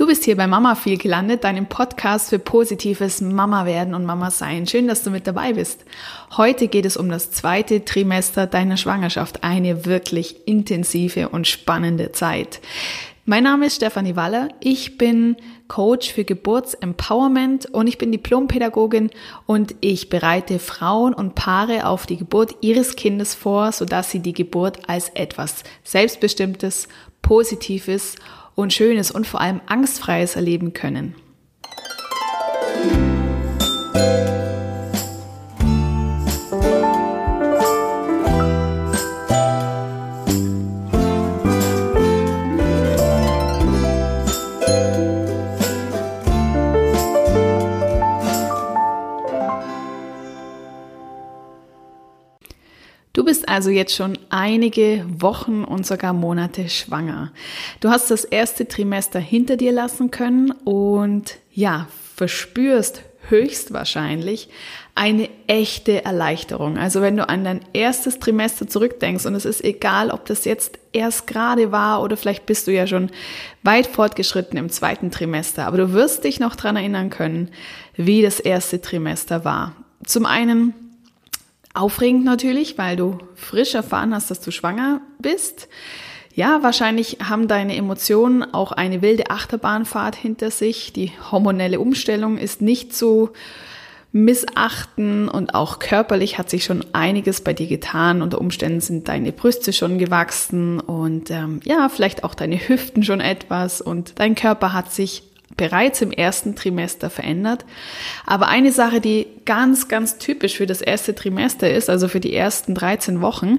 Du bist hier bei Mama viel gelandet, deinem Podcast für positives Mama werden und Mama sein. Schön, dass du mit dabei bist. Heute geht es um das zweite Trimester deiner Schwangerschaft, eine wirklich intensive und spannende Zeit. Mein Name ist Stefanie Waller. Ich bin Coach für Geburtsempowerment und ich bin Diplompädagogin und ich bereite Frauen und Paare auf die Geburt ihres Kindes vor, sodass sie die Geburt als etwas Selbstbestimmtes, Positives und Schönes und vor allem Angstfreies erleben können. Also jetzt schon einige Wochen und sogar Monate schwanger. Du hast das erste Trimester hinter dir lassen können und ja, verspürst höchstwahrscheinlich eine echte Erleichterung. Also wenn du an dein erstes Trimester zurückdenkst und es ist egal, ob das jetzt erst gerade war oder vielleicht bist du ja schon weit fortgeschritten im zweiten Trimester, aber du wirst dich noch dran erinnern können, wie das erste Trimester war. Zum einen Aufregend natürlich, weil du frisch erfahren hast, dass du schwanger bist. Ja, wahrscheinlich haben deine Emotionen auch eine wilde Achterbahnfahrt hinter sich. Die hormonelle Umstellung ist nicht zu missachten und auch körperlich hat sich schon einiges bei dir getan. Unter Umständen sind deine Brüste schon gewachsen und ähm, ja, vielleicht auch deine Hüften schon etwas und dein Körper hat sich bereits im ersten Trimester verändert. Aber eine Sache, die ganz, ganz typisch für das erste Trimester ist, also für die ersten 13 Wochen,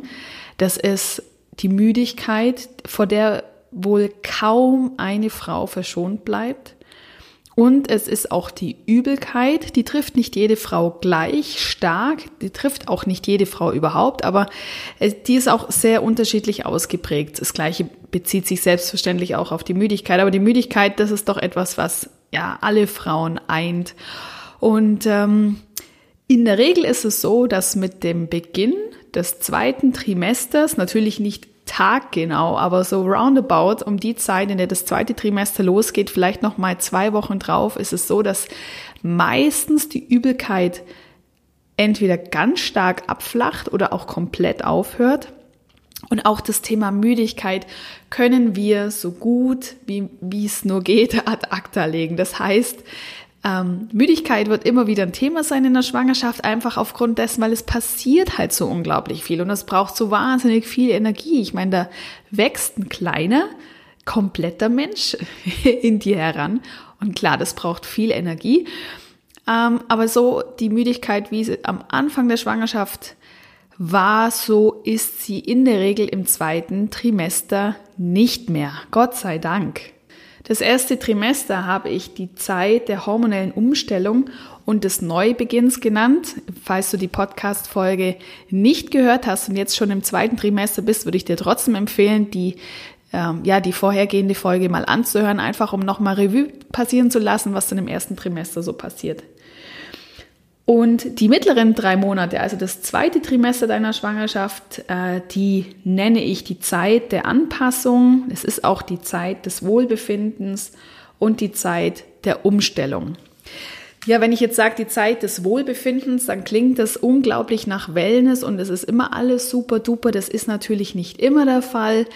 das ist die Müdigkeit, vor der wohl kaum eine Frau verschont bleibt. Und es ist auch die Übelkeit, die trifft nicht jede Frau gleich stark, die trifft auch nicht jede Frau überhaupt, aber die ist auch sehr unterschiedlich ausgeprägt. Das gleiche bezieht sich selbstverständlich auch auf die Müdigkeit, aber die Müdigkeit, das ist doch etwas, was ja alle Frauen eint. Und ähm, in der Regel ist es so, dass mit dem Beginn des zweiten Trimesters, natürlich nicht taggenau, aber so roundabout um die Zeit, in der das zweite Trimester losgeht, vielleicht noch mal zwei Wochen drauf, ist es so, dass meistens die Übelkeit entweder ganz stark abflacht oder auch komplett aufhört. Und auch das Thema Müdigkeit können wir so gut, wie es nur geht, ad acta legen. Das heißt, ähm, Müdigkeit wird immer wieder ein Thema sein in der Schwangerschaft, einfach aufgrund dessen, weil es passiert halt so unglaublich viel und es braucht so wahnsinnig viel Energie. Ich meine, da wächst ein kleiner, kompletter Mensch in dir heran und klar, das braucht viel Energie. Ähm, aber so die Müdigkeit, wie sie am Anfang der Schwangerschaft war, so ist sie in der Regel im zweiten Trimester nicht mehr. Gott sei Dank. Das erste Trimester habe ich die Zeit der hormonellen Umstellung und des Neubeginns genannt. Falls du die Podcast-Folge nicht gehört hast und jetzt schon im zweiten Trimester bist, würde ich dir trotzdem empfehlen, die ähm, ja, die vorhergehende Folge mal anzuhören, einfach um nochmal Revue passieren zu lassen, was dann im ersten Trimester so passiert. Und die mittleren drei Monate, also das zweite Trimester deiner Schwangerschaft, äh, die nenne ich die Zeit der Anpassung. Es ist auch die Zeit des Wohlbefindens und die Zeit der Umstellung. Ja, wenn ich jetzt sage, die Zeit des Wohlbefindens, dann klingt das unglaublich nach Wellness und es ist immer alles super duper. Das ist natürlich nicht immer der Fall.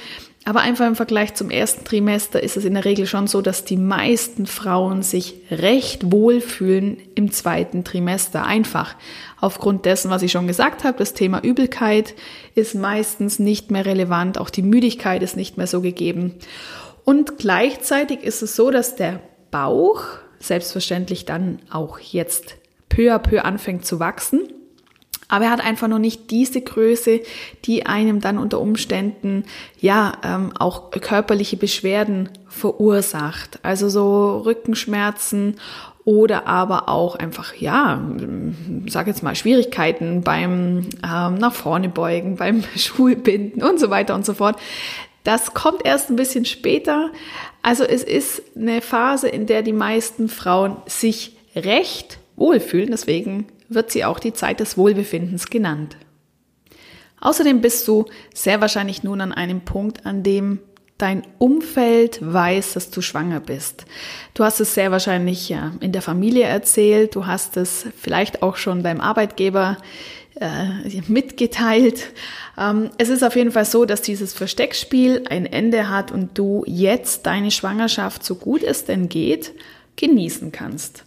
Aber einfach im Vergleich zum ersten Trimester ist es in der Regel schon so, dass die meisten Frauen sich recht wohlfühlen im zweiten Trimester. Einfach aufgrund dessen, was ich schon gesagt habe, das Thema Übelkeit ist meistens nicht mehr relevant, auch die Müdigkeit ist nicht mehr so gegeben. Und gleichzeitig ist es so, dass der Bauch selbstverständlich dann auch jetzt peu à peu anfängt zu wachsen. Aber er hat einfach noch nicht diese Größe, die einem dann unter Umständen ja ähm, auch körperliche Beschwerden verursacht. Also so Rückenschmerzen oder aber auch einfach, ja, sag jetzt mal, Schwierigkeiten beim ähm, nach vorne beugen, beim Schulbinden und so weiter und so fort. Das kommt erst ein bisschen später. Also es ist eine Phase, in der die meisten Frauen sich recht wohlfühlen. Deswegen wird sie auch die Zeit des Wohlbefindens genannt. Außerdem bist du sehr wahrscheinlich nun an einem Punkt, an dem dein Umfeld weiß, dass du schwanger bist. Du hast es sehr wahrscheinlich in der Familie erzählt, du hast es vielleicht auch schon beim Arbeitgeber äh, mitgeteilt. Ähm, es ist auf jeden Fall so, dass dieses Versteckspiel ein Ende hat und du jetzt deine Schwangerschaft, so gut es denn geht, genießen kannst.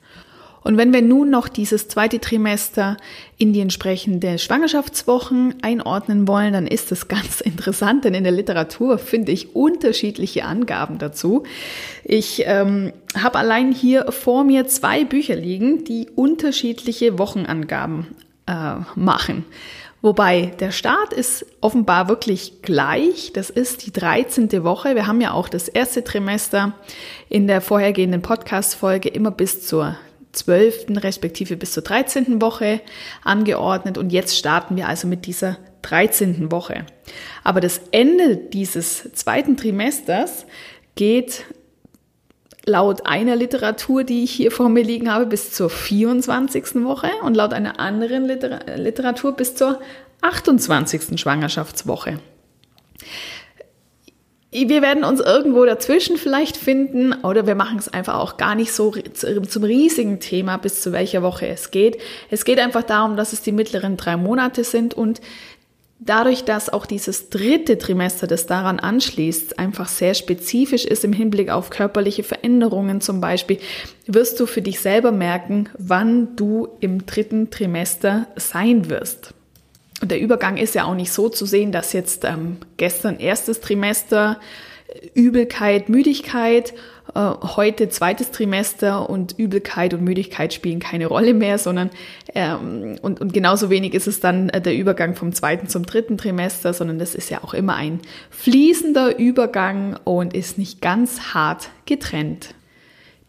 Und wenn wir nun noch dieses zweite Trimester in die entsprechende Schwangerschaftswochen einordnen wollen, dann ist das ganz interessant, denn in der Literatur finde ich unterschiedliche Angaben dazu. Ich ähm, habe allein hier vor mir zwei Bücher liegen, die unterschiedliche Wochenangaben äh, machen. Wobei der Start ist offenbar wirklich gleich. Das ist die 13. Woche. Wir haben ja auch das erste Trimester in der vorhergehenden Podcast-Folge immer bis zur 12. respektive bis zur 13. Woche angeordnet und jetzt starten wir also mit dieser 13. Woche. Aber das Ende dieses zweiten Trimesters geht laut einer Literatur, die ich hier vor mir liegen habe, bis zur 24. Woche und laut einer anderen Literatur bis zur 28. Schwangerschaftswoche. Wir werden uns irgendwo dazwischen vielleicht finden oder wir machen es einfach auch gar nicht so zum riesigen Thema, bis zu welcher Woche es geht. Es geht einfach darum, dass es die mittleren drei Monate sind und Dadurch, dass auch dieses dritte Trimester, das daran anschließt, einfach sehr spezifisch ist im Hinblick auf körperliche Veränderungen zum Beispiel, wirst du für dich selber merken, wann du im dritten Trimester sein wirst. Und der Übergang ist ja auch nicht so zu sehen, dass jetzt ähm, gestern erstes Trimester Übelkeit, Müdigkeit äh, heute zweites Trimester und Übelkeit und Müdigkeit spielen keine Rolle mehr, sondern ähm, und, und genauso wenig ist es dann äh, der Übergang vom zweiten zum dritten Trimester, sondern das ist ja auch immer ein fließender Übergang und ist nicht ganz hart getrennt.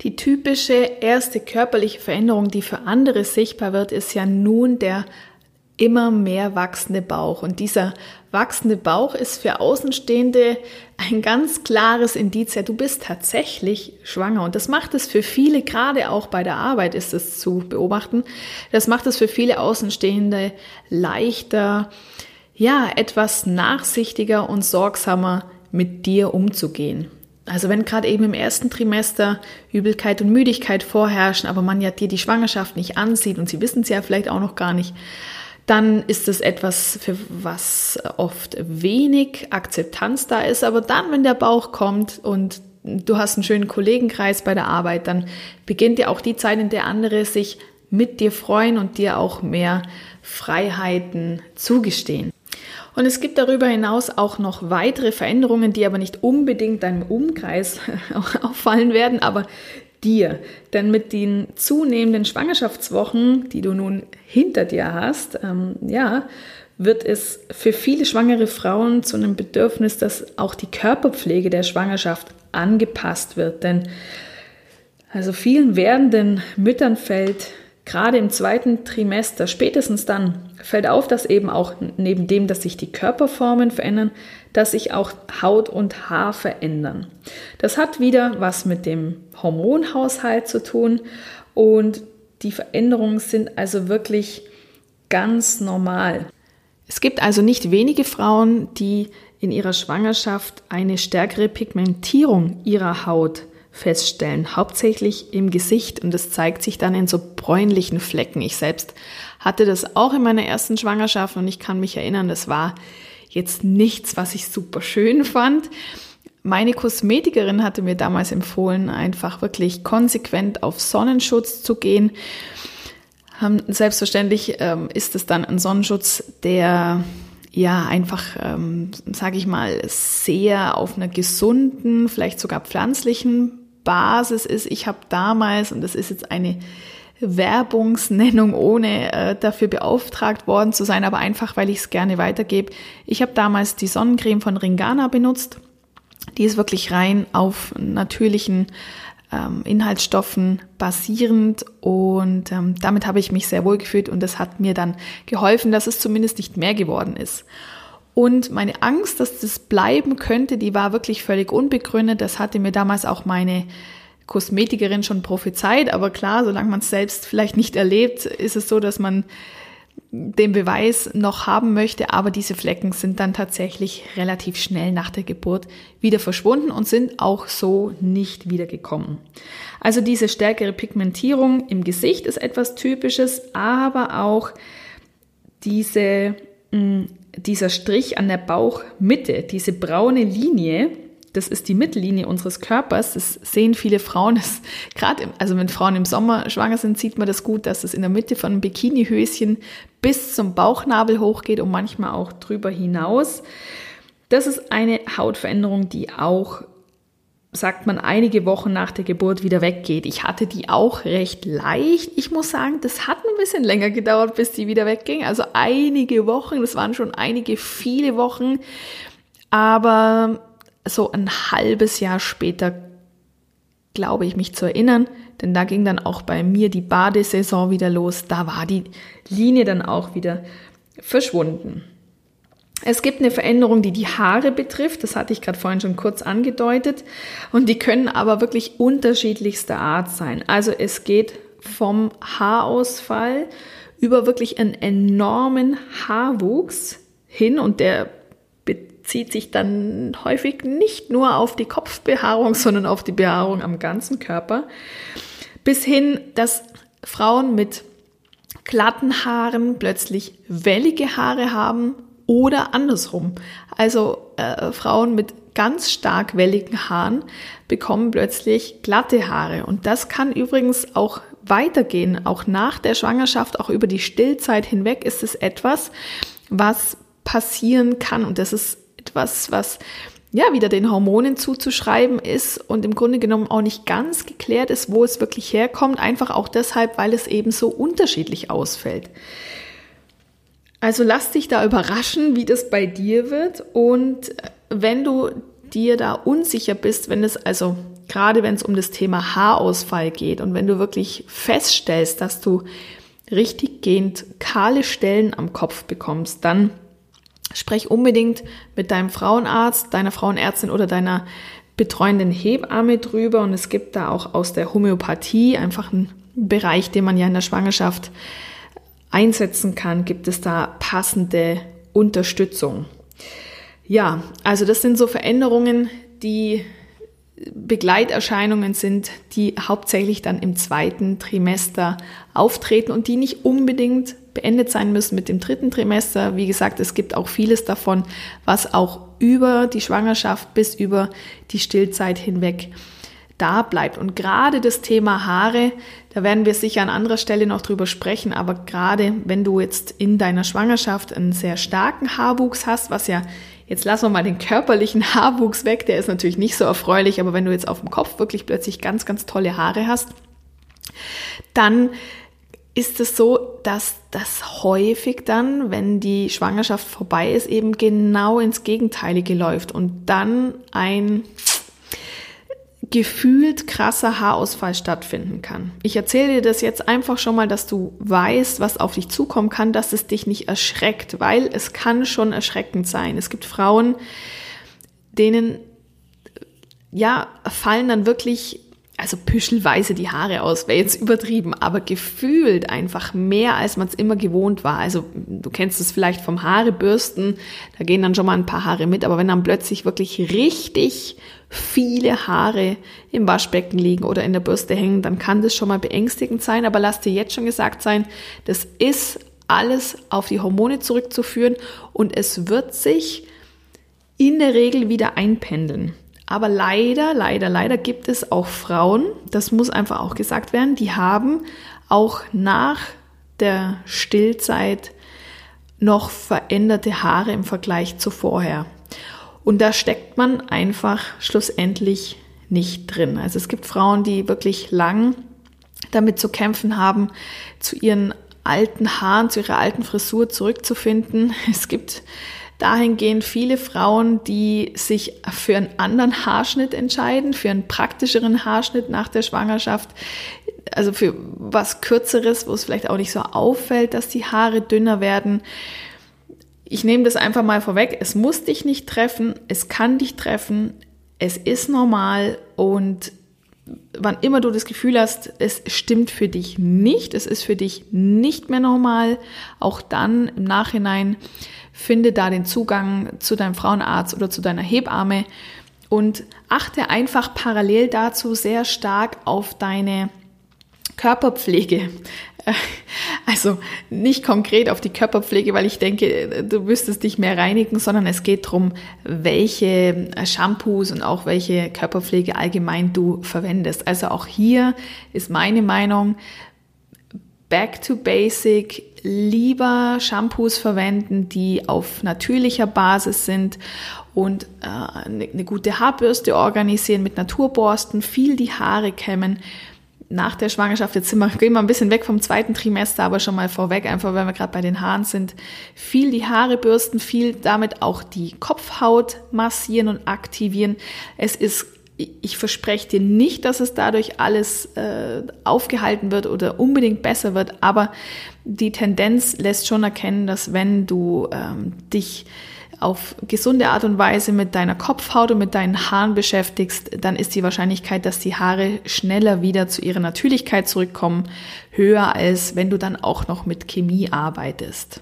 Die typische erste körperliche Veränderung, die für andere sichtbar wird, ist ja nun der immer mehr wachsende Bauch. Und dieser wachsende Bauch ist für Außenstehende ein ganz klares Indiz, ja, du bist tatsächlich schwanger. Und das macht es für viele, gerade auch bei der Arbeit ist es zu beobachten, das macht es für viele Außenstehende leichter, ja, etwas nachsichtiger und sorgsamer mit dir umzugehen. Also wenn gerade eben im ersten Trimester Übelkeit und Müdigkeit vorherrschen, aber man ja dir die Schwangerschaft nicht ansieht und sie wissen es ja vielleicht auch noch gar nicht, dann ist es etwas, für was oft wenig Akzeptanz da ist. Aber dann, wenn der Bauch kommt und du hast einen schönen Kollegenkreis bei der Arbeit, dann beginnt ja auch die Zeit, in der andere sich mit dir freuen und dir auch mehr Freiheiten zugestehen. Und es gibt darüber hinaus auch noch weitere Veränderungen, die aber nicht unbedingt deinem Umkreis auffallen werden, aber dir. Denn mit den zunehmenden Schwangerschaftswochen, die du nun hinter dir hast, ähm, ja, wird es für viele schwangere Frauen zu einem Bedürfnis, dass auch die Körperpflege der Schwangerschaft angepasst wird. Denn also vielen werdenden Müttern fällt gerade im zweiten Trimester, spätestens dann, fällt auf, dass eben auch neben dem, dass sich die Körperformen verändern, dass sich auch Haut und Haar verändern. Das hat wieder was mit dem Hormonhaushalt zu tun und die Veränderungen sind also wirklich ganz normal. Es gibt also nicht wenige Frauen, die in ihrer Schwangerschaft eine stärkere Pigmentierung ihrer Haut feststellen, hauptsächlich im Gesicht und es zeigt sich dann in so bräunlichen Flecken. Ich selbst hatte das auch in meiner ersten Schwangerschaft und ich kann mich erinnern, das war jetzt nichts, was ich super schön fand. Meine Kosmetikerin hatte mir damals empfohlen, einfach wirklich konsequent auf Sonnenschutz zu gehen. Selbstverständlich ähm, ist es dann ein Sonnenschutz, der ja einfach, ähm, sage ich mal, sehr auf einer gesunden, vielleicht sogar pflanzlichen Basis ist. Ich habe damals, und das ist jetzt eine Werbungsnennung, ohne äh, dafür beauftragt worden zu sein, aber einfach, weil ich es gerne weitergebe. Ich habe damals die Sonnencreme von Ringana benutzt. Die ist wirklich rein auf natürlichen ähm, Inhaltsstoffen basierend und ähm, damit habe ich mich sehr wohl gefühlt und das hat mir dann geholfen, dass es zumindest nicht mehr geworden ist. Und meine Angst, dass das bleiben könnte, die war wirklich völlig unbegründet. Das hatte mir damals auch meine Kosmetikerin schon prophezeit. Aber klar, solange man es selbst vielleicht nicht erlebt, ist es so, dass man den Beweis noch haben möchte, aber diese Flecken sind dann tatsächlich relativ schnell nach der Geburt wieder verschwunden und sind auch so nicht wiedergekommen. Also diese stärkere Pigmentierung im Gesicht ist etwas Typisches, aber auch diese, mm, dieser Strich an der Bauchmitte, diese braune Linie, das ist die Mittellinie unseres Körpers. Das sehen viele Frauen. Gerade, also wenn Frauen im Sommer schwanger sind, sieht man das gut, dass es in der Mitte von einem Bikinihöschen bis zum Bauchnabel hochgeht und manchmal auch drüber hinaus. Das ist eine Hautveränderung, die auch, sagt man, einige Wochen nach der Geburt wieder weggeht. Ich hatte die auch recht leicht. Ich muss sagen, das hat ein bisschen länger gedauert, bis die wieder wegging. Also einige Wochen, das waren schon einige, viele Wochen. Aber so ein halbes Jahr später, glaube ich, mich zu erinnern, denn da ging dann auch bei mir die Badesaison wieder los. Da war die Linie dann auch wieder verschwunden. Es gibt eine Veränderung, die die Haare betrifft. Das hatte ich gerade vorhin schon kurz angedeutet. Und die können aber wirklich unterschiedlichster Art sein. Also es geht vom Haarausfall über wirklich einen enormen Haarwuchs hin und der bezieht sich dann häufig nicht nur auf die Kopfbehaarung, sondern auf die Behaarung am ganzen Körper. Bis hin, dass Frauen mit glatten Haaren plötzlich wellige Haare haben oder andersrum. Also äh, Frauen mit ganz stark welligen Haaren bekommen plötzlich glatte Haare. Und das kann übrigens auch weitergehen. Auch nach der Schwangerschaft, auch über die Stillzeit hinweg ist es etwas, was passieren kann. Und das ist etwas, was ja wieder den Hormonen zuzuschreiben ist und im Grunde genommen auch nicht ganz geklärt ist, wo es wirklich herkommt, einfach auch deshalb, weil es eben so unterschiedlich ausfällt. Also lass dich da überraschen, wie das bei dir wird und wenn du dir da unsicher bist, wenn es also gerade wenn es um das Thema Haarausfall geht und wenn du wirklich feststellst, dass du richtig gehend kahle Stellen am Kopf bekommst, dann Sprech unbedingt mit deinem Frauenarzt, deiner Frauenärztin oder deiner betreuenden Hebamme drüber. Und es gibt da auch aus der Homöopathie einfach einen Bereich, den man ja in der Schwangerschaft einsetzen kann, gibt es da passende Unterstützung. Ja, also das sind so Veränderungen, die Begleiterscheinungen sind, die hauptsächlich dann im zweiten Trimester auftreten und die nicht unbedingt beendet sein müssen mit dem dritten Trimester. Wie gesagt, es gibt auch vieles davon, was auch über die Schwangerschaft bis über die Stillzeit hinweg da bleibt. Und gerade das Thema Haare, da werden wir sicher an anderer Stelle noch drüber sprechen, aber gerade wenn du jetzt in deiner Schwangerschaft einen sehr starken Haarwuchs hast, was ja Jetzt lassen wir mal den körperlichen Haarwuchs weg, der ist natürlich nicht so erfreulich, aber wenn du jetzt auf dem Kopf wirklich plötzlich ganz, ganz tolle Haare hast, dann ist es so, dass das häufig dann, wenn die Schwangerschaft vorbei ist, eben genau ins Gegenteilige läuft und dann ein gefühlt krasser Haarausfall stattfinden kann. Ich erzähle dir das jetzt einfach schon mal, dass du weißt, was auf dich zukommen kann, dass es dich nicht erschreckt, weil es kann schon erschreckend sein. Es gibt Frauen, denen ja fallen dann wirklich also püschelweise die Haare aus, wäre jetzt übertrieben, aber gefühlt einfach mehr, als man es immer gewohnt war. Also du kennst es vielleicht vom Haarebürsten, da gehen dann schon mal ein paar Haare mit, aber wenn dann plötzlich wirklich richtig viele Haare im Waschbecken liegen oder in der Bürste hängen, dann kann das schon mal beängstigend sein, aber lass dir jetzt schon gesagt sein, das ist alles auf die Hormone zurückzuführen und es wird sich in der Regel wieder einpendeln. Aber leider, leider, leider gibt es auch Frauen, das muss einfach auch gesagt werden, die haben auch nach der Stillzeit noch veränderte Haare im Vergleich zu vorher. Und da steckt man einfach schlussendlich nicht drin. Also es gibt Frauen, die wirklich lang damit zu kämpfen haben, zu ihren alten Haaren, zu ihrer alten Frisur zurückzufinden. Es gibt dahingehend viele Frauen, die sich für einen anderen Haarschnitt entscheiden, für einen praktischeren Haarschnitt nach der Schwangerschaft, also für was Kürzeres, wo es vielleicht auch nicht so auffällt, dass die Haare dünner werden. Ich nehme das einfach mal vorweg. Es muss dich nicht treffen, es kann dich treffen, es ist normal. Und wann immer du das Gefühl hast, es stimmt für dich nicht, es ist für dich nicht mehr normal, auch dann im Nachhinein finde da den Zugang zu deinem Frauenarzt oder zu deiner Hebamme und achte einfach parallel dazu sehr stark auf deine Körperpflege. Also nicht konkret auf die Körperpflege, weil ich denke, du müsstest dich mehr reinigen, sondern es geht darum, welche Shampoos und auch welche Körperpflege allgemein du verwendest. Also auch hier ist meine Meinung, back to basic, lieber Shampoos verwenden, die auf natürlicher Basis sind und äh, eine, eine gute Haarbürste organisieren mit Naturborsten, viel die Haare kämmen nach der Schwangerschaft, jetzt sind wir, gehen wir ein bisschen weg vom zweiten Trimester, aber schon mal vorweg, einfach wenn wir gerade bei den Haaren sind, viel die Haare bürsten, viel damit auch die Kopfhaut massieren und aktivieren. Es ist ich verspreche dir nicht, dass es dadurch alles äh, aufgehalten wird oder unbedingt besser wird, aber die Tendenz lässt schon erkennen, dass wenn du ähm, dich auf gesunde Art und Weise mit deiner Kopfhaut und mit deinen Haaren beschäftigst, dann ist die Wahrscheinlichkeit, dass die Haare schneller wieder zu ihrer Natürlichkeit zurückkommen, höher als wenn du dann auch noch mit Chemie arbeitest.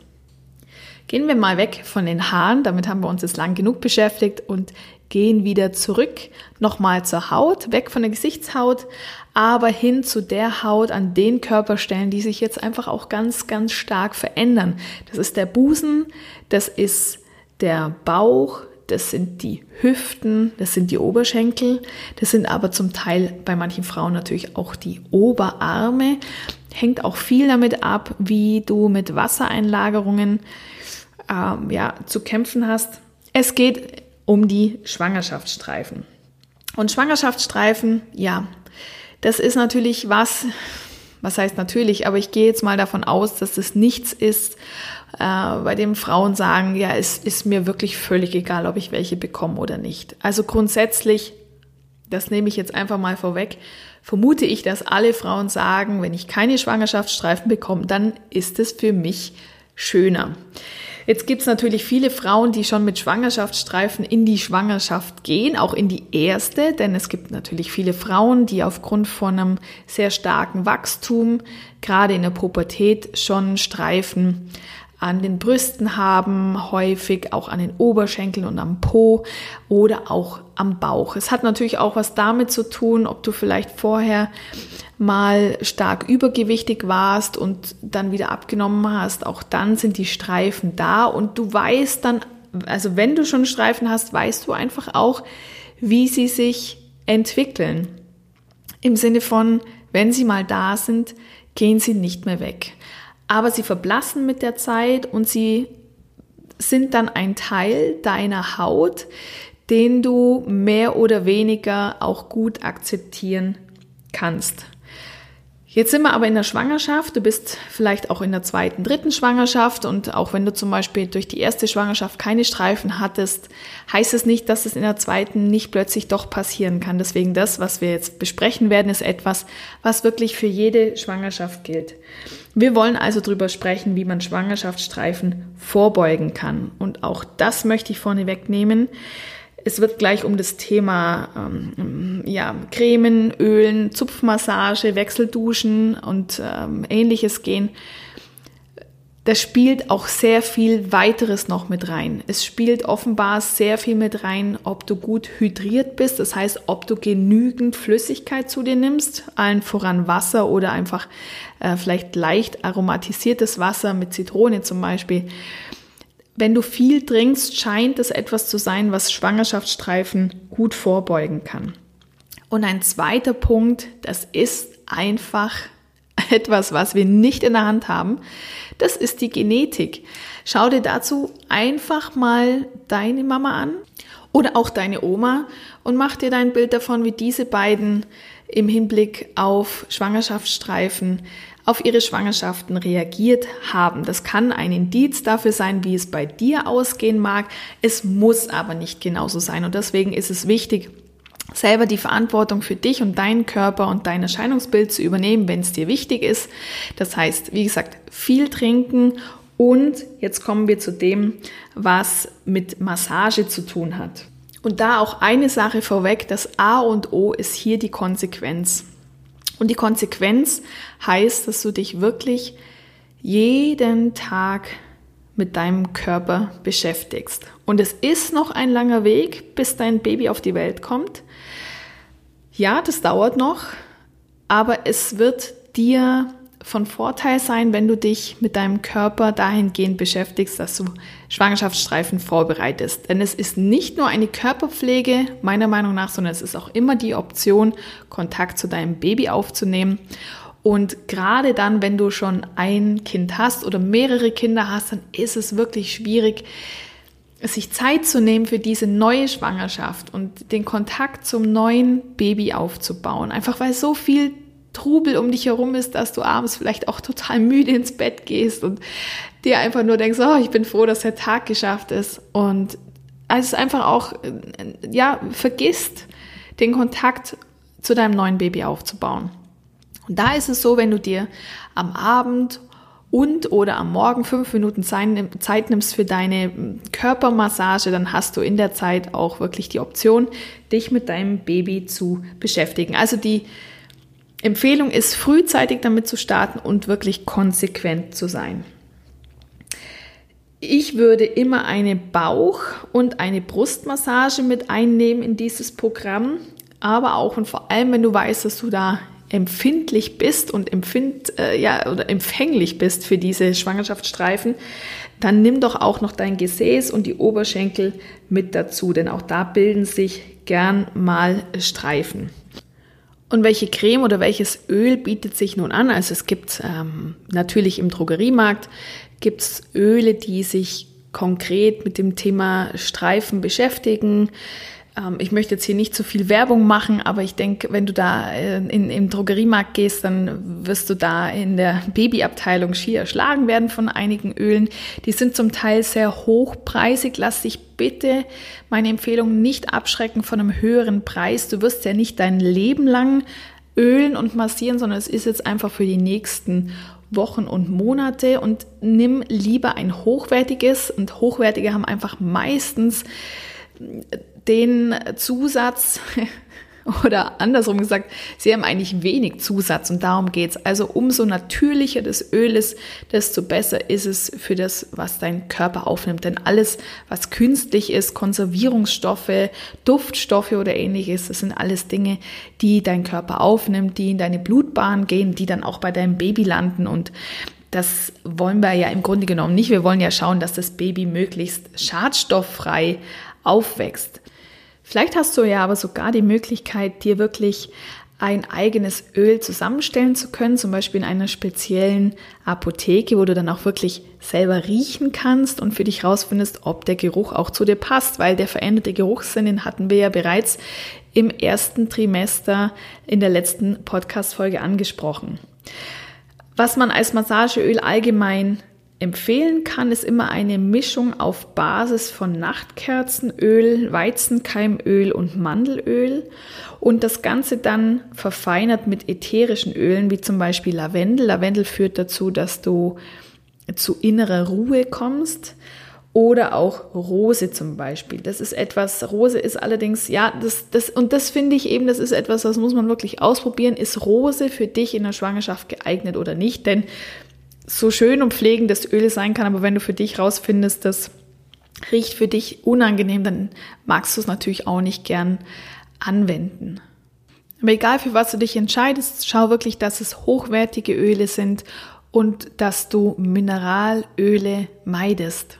Gehen wir mal weg von den Haaren, damit haben wir uns jetzt lang genug beschäftigt und gehen wieder zurück, nochmal zur Haut, weg von der Gesichtshaut, aber hin zu der Haut an den Körperstellen, die sich jetzt einfach auch ganz, ganz stark verändern. Das ist der Busen, das ist der Bauch, das sind die Hüften, das sind die Oberschenkel, das sind aber zum Teil bei manchen Frauen natürlich auch die Oberarme. Hängt auch viel damit ab, wie du mit Wassereinlagerungen ähm, ja, zu kämpfen hast. Es geht um die Schwangerschaftsstreifen. Und Schwangerschaftsstreifen, ja, das ist natürlich was, was heißt natürlich, aber ich gehe jetzt mal davon aus, dass das nichts ist, äh, bei dem Frauen sagen, ja, es ist mir wirklich völlig egal, ob ich welche bekomme oder nicht. Also grundsätzlich, das nehme ich jetzt einfach mal vorweg, vermute ich, dass alle Frauen sagen, wenn ich keine Schwangerschaftsstreifen bekomme, dann ist es für mich schöner. Jetzt gibt's natürlich viele Frauen, die schon mit Schwangerschaftsstreifen in die Schwangerschaft gehen, auch in die erste, denn es gibt natürlich viele Frauen, die aufgrund von einem sehr starken Wachstum, gerade in der Pubertät, schon Streifen an den Brüsten haben, häufig auch an den Oberschenkeln und am Po oder auch am Bauch. Es hat natürlich auch was damit zu tun, ob du vielleicht vorher mal stark übergewichtig warst und dann wieder abgenommen hast. Auch dann sind die Streifen da und du weißt dann, also wenn du schon Streifen hast, weißt du einfach auch, wie sie sich entwickeln. Im Sinne von, wenn sie mal da sind, gehen sie nicht mehr weg aber sie verblassen mit der Zeit und sie sind dann ein Teil deiner Haut, den du mehr oder weniger auch gut akzeptieren kannst. Jetzt sind wir aber in der Schwangerschaft. Du bist vielleicht auch in der zweiten, dritten Schwangerschaft und auch wenn du zum Beispiel durch die erste Schwangerschaft keine Streifen hattest, heißt es nicht, dass es in der zweiten nicht plötzlich doch passieren kann. Deswegen das, was wir jetzt besprechen werden, ist etwas, was wirklich für jede Schwangerschaft gilt. Wir wollen also darüber sprechen, wie man Schwangerschaftsstreifen vorbeugen kann. Und auch das möchte ich vorne wegnehmen. Es wird gleich um das Thema ähm, ja, Cremen, Ölen, Zupfmassage, Wechselduschen und ähm, ähnliches gehen. Das spielt auch sehr viel weiteres noch mit rein. Es spielt offenbar sehr viel mit rein, ob du gut hydriert bist, das heißt, ob du genügend Flüssigkeit zu dir nimmst, allen voran Wasser oder einfach äh, vielleicht leicht aromatisiertes Wasser mit Zitrone zum Beispiel wenn du viel trinkst, scheint es etwas zu sein, was Schwangerschaftsstreifen gut vorbeugen kann. Und ein zweiter Punkt, das ist einfach etwas, was wir nicht in der Hand haben, das ist die Genetik. Schau dir dazu einfach mal deine Mama an oder auch deine Oma und mach dir dein Bild davon, wie diese beiden im Hinblick auf Schwangerschaftsstreifen auf ihre Schwangerschaften reagiert haben. Das kann ein Indiz dafür sein, wie es bei dir ausgehen mag. Es muss aber nicht genauso sein. Und deswegen ist es wichtig, selber die Verantwortung für dich und deinen Körper und dein Erscheinungsbild zu übernehmen, wenn es dir wichtig ist. Das heißt, wie gesagt, viel trinken und jetzt kommen wir zu dem, was mit Massage zu tun hat. Und da auch eine Sache vorweg, das A und O ist hier die Konsequenz. Und die Konsequenz heißt, dass du dich wirklich jeden Tag mit deinem Körper beschäftigst. Und es ist noch ein langer Weg, bis dein Baby auf die Welt kommt. Ja, das dauert noch, aber es wird dir von Vorteil sein, wenn du dich mit deinem Körper dahingehend beschäftigst, dass du Schwangerschaftsstreifen vorbereitest. Denn es ist nicht nur eine Körperpflege, meiner Meinung nach, sondern es ist auch immer die Option, Kontakt zu deinem Baby aufzunehmen. Und gerade dann, wenn du schon ein Kind hast oder mehrere Kinder hast, dann ist es wirklich schwierig, sich Zeit zu nehmen für diese neue Schwangerschaft und den Kontakt zum neuen Baby aufzubauen. Einfach weil so viel Trubel um dich herum ist, dass du abends vielleicht auch total müde ins Bett gehst und dir einfach nur denkst, oh, ich bin froh, dass der Tag geschafft ist. Und es einfach auch, ja, vergisst, den Kontakt zu deinem neuen Baby aufzubauen. Und da ist es so, wenn du dir am Abend und oder am Morgen fünf Minuten Zeit nimmst für deine Körpermassage, dann hast du in der Zeit auch wirklich die Option, dich mit deinem Baby zu beschäftigen. Also die Empfehlung ist, frühzeitig damit zu starten und wirklich konsequent zu sein. Ich würde immer eine Bauch- und eine Brustmassage mit einnehmen in dieses Programm, aber auch und vor allem, wenn du weißt, dass du da empfindlich bist und empfind, äh, ja, oder empfänglich bist für diese Schwangerschaftsstreifen, dann nimm doch auch noch dein Gesäß und die Oberschenkel mit dazu, denn auch da bilden sich gern mal Streifen. Und welche Creme oder welches Öl bietet sich nun an? Also es gibt ähm, natürlich im Drogeriemarkt gibt's Öle, die sich konkret mit dem Thema Streifen beschäftigen. Ähm, ich möchte jetzt hier nicht zu viel Werbung machen, aber ich denke, wenn du da äh, in, im Drogeriemarkt gehst, dann wirst du da in der Babyabteilung schier erschlagen werden von einigen Ölen. Die sind zum Teil sehr hochpreisig. Lass dich bitte meine Empfehlung nicht abschrecken von einem höheren Preis. Du wirst ja nicht dein Leben lang ölen und massieren, sondern es ist jetzt einfach für die nächsten Wochen und Monate und nimm lieber ein hochwertiges und hochwertige haben einfach meistens den Zusatz oder andersrum gesagt, sie haben eigentlich wenig Zusatz und darum geht's. Also umso natürlicher das Öl ist, desto besser ist es für das, was dein Körper aufnimmt. Denn alles, was künstlich ist, Konservierungsstoffe, Duftstoffe oder ähnliches, das sind alles Dinge, die dein Körper aufnimmt, die in deine Blutbahn gehen, die dann auch bei deinem Baby landen und das wollen wir ja im Grunde genommen nicht. Wir wollen ja schauen, dass das Baby möglichst schadstofffrei aufwächst. Vielleicht hast du ja aber sogar die Möglichkeit, dir wirklich ein eigenes Öl zusammenstellen zu können, zum Beispiel in einer speziellen Apotheke, wo du dann auch wirklich selber riechen kannst und für dich rausfindest, ob der Geruch auch zu dir passt, weil der veränderte Geruchssinn, den hatten wir ja bereits im ersten Trimester in der letzten Podcast-Folge angesprochen. Was man als Massageöl allgemein empfehlen kann, ist immer eine Mischung auf Basis von Nachtkerzenöl, Weizenkeimöl und Mandelöl und das Ganze dann verfeinert mit ätherischen Ölen, wie zum Beispiel Lavendel. Lavendel führt dazu, dass du zu innerer Ruhe kommst oder auch Rose zum Beispiel. Das ist etwas, Rose ist allerdings, ja, das, das, und das finde ich eben, das ist etwas, das muss man wirklich ausprobieren. Ist Rose für dich in der Schwangerschaft geeignet oder nicht? Denn so schön und pflegend das Öl sein kann, aber wenn du für dich rausfindest, das riecht für dich unangenehm, dann magst du es natürlich auch nicht gern anwenden. Aber egal für was du dich entscheidest, schau wirklich, dass es hochwertige Öle sind und dass du Mineralöle meidest.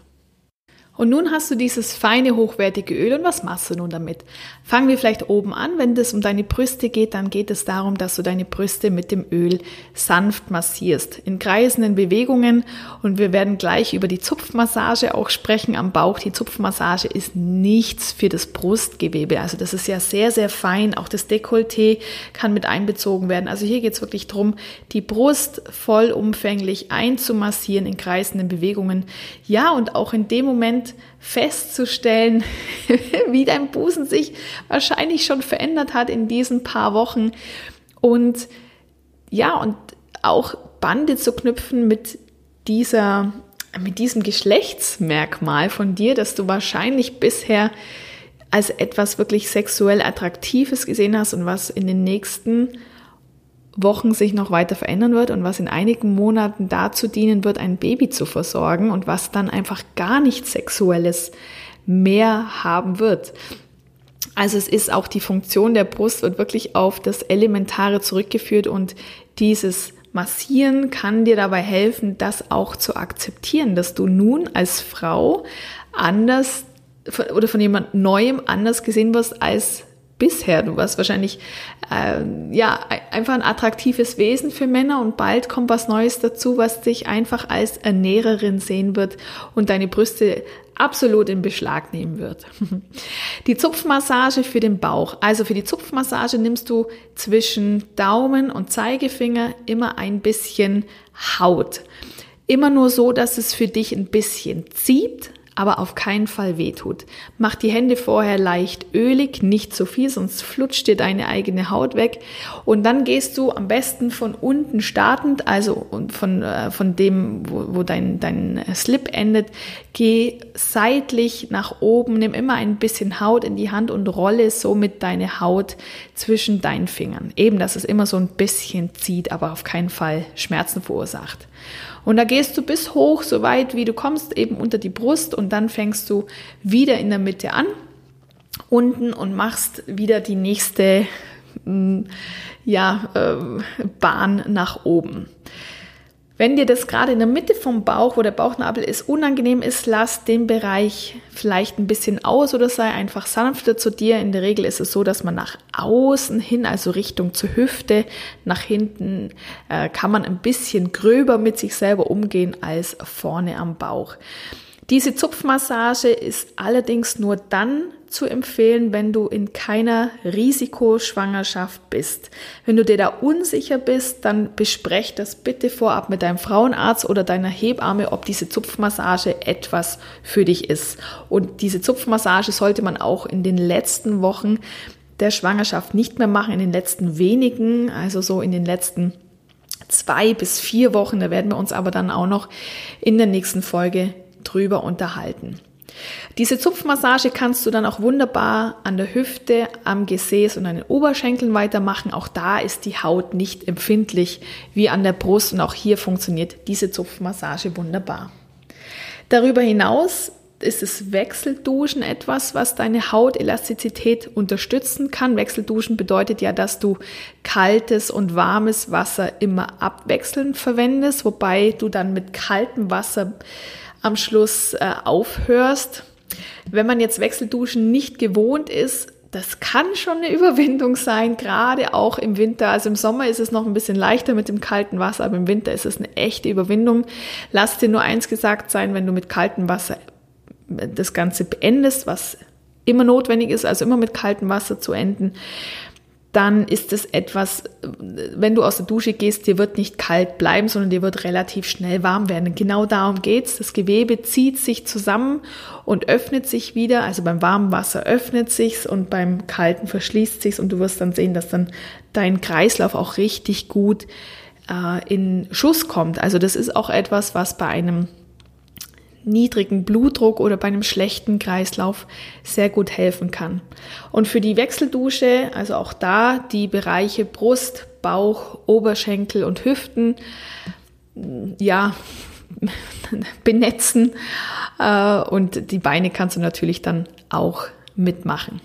Und nun hast du dieses feine, hochwertige Öl und was machst du nun damit? Fangen wir vielleicht oben an. Wenn es um deine Brüste geht, dann geht es darum, dass du deine Brüste mit dem Öl sanft massierst. In kreisenden Bewegungen. Und wir werden gleich über die Zupfmassage auch sprechen am Bauch. Die Zupfmassage ist nichts für das Brustgewebe. Also das ist ja sehr, sehr fein. Auch das Dekolleté kann mit einbezogen werden. Also hier geht es wirklich darum, die Brust vollumfänglich einzumassieren in kreisenden Bewegungen. Ja, und auch in dem Moment, festzustellen, wie dein Busen sich wahrscheinlich schon verändert hat in diesen paar Wochen. Und ja, und auch Bande zu knüpfen mit dieser, mit diesem Geschlechtsmerkmal von dir, dass du wahrscheinlich bisher als etwas wirklich sexuell Attraktives gesehen hast und was in den nächsten Wochen sich noch weiter verändern wird und was in einigen Monaten dazu dienen wird, ein Baby zu versorgen und was dann einfach gar nichts Sexuelles mehr haben wird. Also es ist auch die Funktion der Brust wird wirklich auf das Elementare zurückgeführt und dieses Massieren kann dir dabei helfen, das auch zu akzeptieren, dass du nun als Frau anders oder von jemand Neuem anders gesehen wirst als bisher. Du warst wahrscheinlich äh, ja einfach ein attraktives Wesen für Männer und bald kommt was Neues dazu, was dich einfach als Ernährerin sehen wird und deine Brüste absolut in Beschlag nehmen wird. Die Zupfmassage für den Bauch. Also für die Zupfmassage nimmst du zwischen Daumen und Zeigefinger immer ein bisschen Haut. Immer nur so, dass es für dich ein bisschen zieht, aber auf keinen Fall wehtut. Mach die Hände vorher leicht ölig, nicht zu viel, sonst flutscht dir deine eigene Haut weg. Und dann gehst du am besten von unten startend, also von, äh, von dem, wo, wo dein, dein Slip endet, geh seitlich nach oben, nimm immer ein bisschen Haut in die Hand und rolle somit deine Haut zwischen deinen Fingern. Eben, dass es immer so ein bisschen zieht, aber auf keinen Fall Schmerzen verursacht. Und da gehst du bis hoch, so weit wie du kommst, eben unter die Brust und dann fängst du wieder in der Mitte an, unten und machst wieder die nächste mm, ja, äh, Bahn nach oben. Wenn dir das gerade in der Mitte vom Bauch, wo der Bauchnabel ist, unangenehm ist, lass den Bereich vielleicht ein bisschen aus oder sei einfach sanfter zu dir. In der Regel ist es so, dass man nach außen hin, also Richtung zur Hüfte, nach hinten, äh, kann man ein bisschen gröber mit sich selber umgehen als vorne am Bauch. Diese Zupfmassage ist allerdings nur dann zu empfehlen, wenn du in keiner Risikoschwangerschaft bist. Wenn du dir da unsicher bist, dann besprech das bitte vorab mit deinem Frauenarzt oder deiner Hebamme, ob diese Zupfmassage etwas für dich ist. Und diese Zupfmassage sollte man auch in den letzten Wochen der Schwangerschaft nicht mehr machen, in den letzten wenigen, also so in den letzten zwei bis vier Wochen. Da werden wir uns aber dann auch noch in der nächsten Folge drüber unterhalten. Diese Zupfmassage kannst du dann auch wunderbar an der Hüfte, am Gesäß und an den Oberschenkeln weitermachen. Auch da ist die Haut nicht empfindlich wie an der Brust und auch hier funktioniert diese Zupfmassage wunderbar. Darüber hinaus ist das Wechselduschen etwas, was deine Hautelastizität unterstützen kann. Wechselduschen bedeutet ja, dass du kaltes und warmes Wasser immer abwechselnd verwendest, wobei du dann mit kaltem Wasser am Schluss äh, aufhörst. Wenn man jetzt Wechselduschen nicht gewohnt ist, das kann schon eine Überwindung sein, gerade auch im Winter. Also im Sommer ist es noch ein bisschen leichter mit dem kalten Wasser, aber im Winter ist es eine echte Überwindung. Lass dir nur eins gesagt sein, wenn du mit kaltem Wasser das Ganze beendest, was immer notwendig ist, also immer mit kaltem Wasser zu enden, dann ist es etwas, wenn du aus der Dusche gehst, dir wird nicht kalt bleiben, sondern dir wird relativ schnell warm werden. Genau darum geht's. Das Gewebe zieht sich zusammen und öffnet sich wieder. Also beim warmen Wasser öffnet sich's und beim kalten verschließt sich's und du wirst dann sehen, dass dann dein Kreislauf auch richtig gut äh, in Schuss kommt. Also das ist auch etwas, was bei einem niedrigen Blutdruck oder bei einem schlechten Kreislauf sehr gut helfen kann. Und für die Wechseldusche, also auch da die Bereiche Brust, Bauch, Oberschenkel und Hüften, ja, benetzen. Äh, und die Beine kannst du natürlich dann auch mitmachen.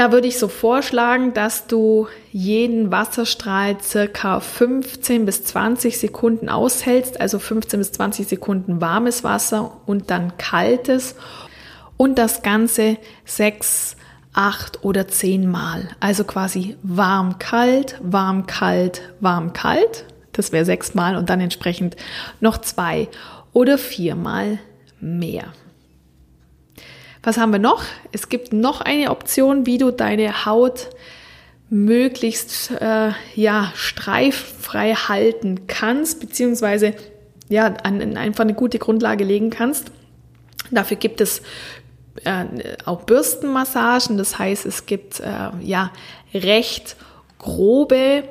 Da würde ich so vorschlagen, dass du jeden Wasserstrahl circa 15 bis 20 Sekunden aushältst, also 15 bis 20 Sekunden warmes Wasser und dann kaltes und das Ganze sechs, acht oder zehn Mal. Also quasi warm, kalt, warm, kalt, warm, kalt. Das wäre sechs Mal und dann entsprechend noch zwei oder viermal mehr. Was haben wir noch? Es gibt noch eine Option, wie du deine Haut möglichst äh, ja streiffrei halten kannst, beziehungsweise ja an, einfach eine gute Grundlage legen kannst. Dafür gibt es äh, auch Bürstenmassagen, das heißt, es gibt äh, ja recht grobe,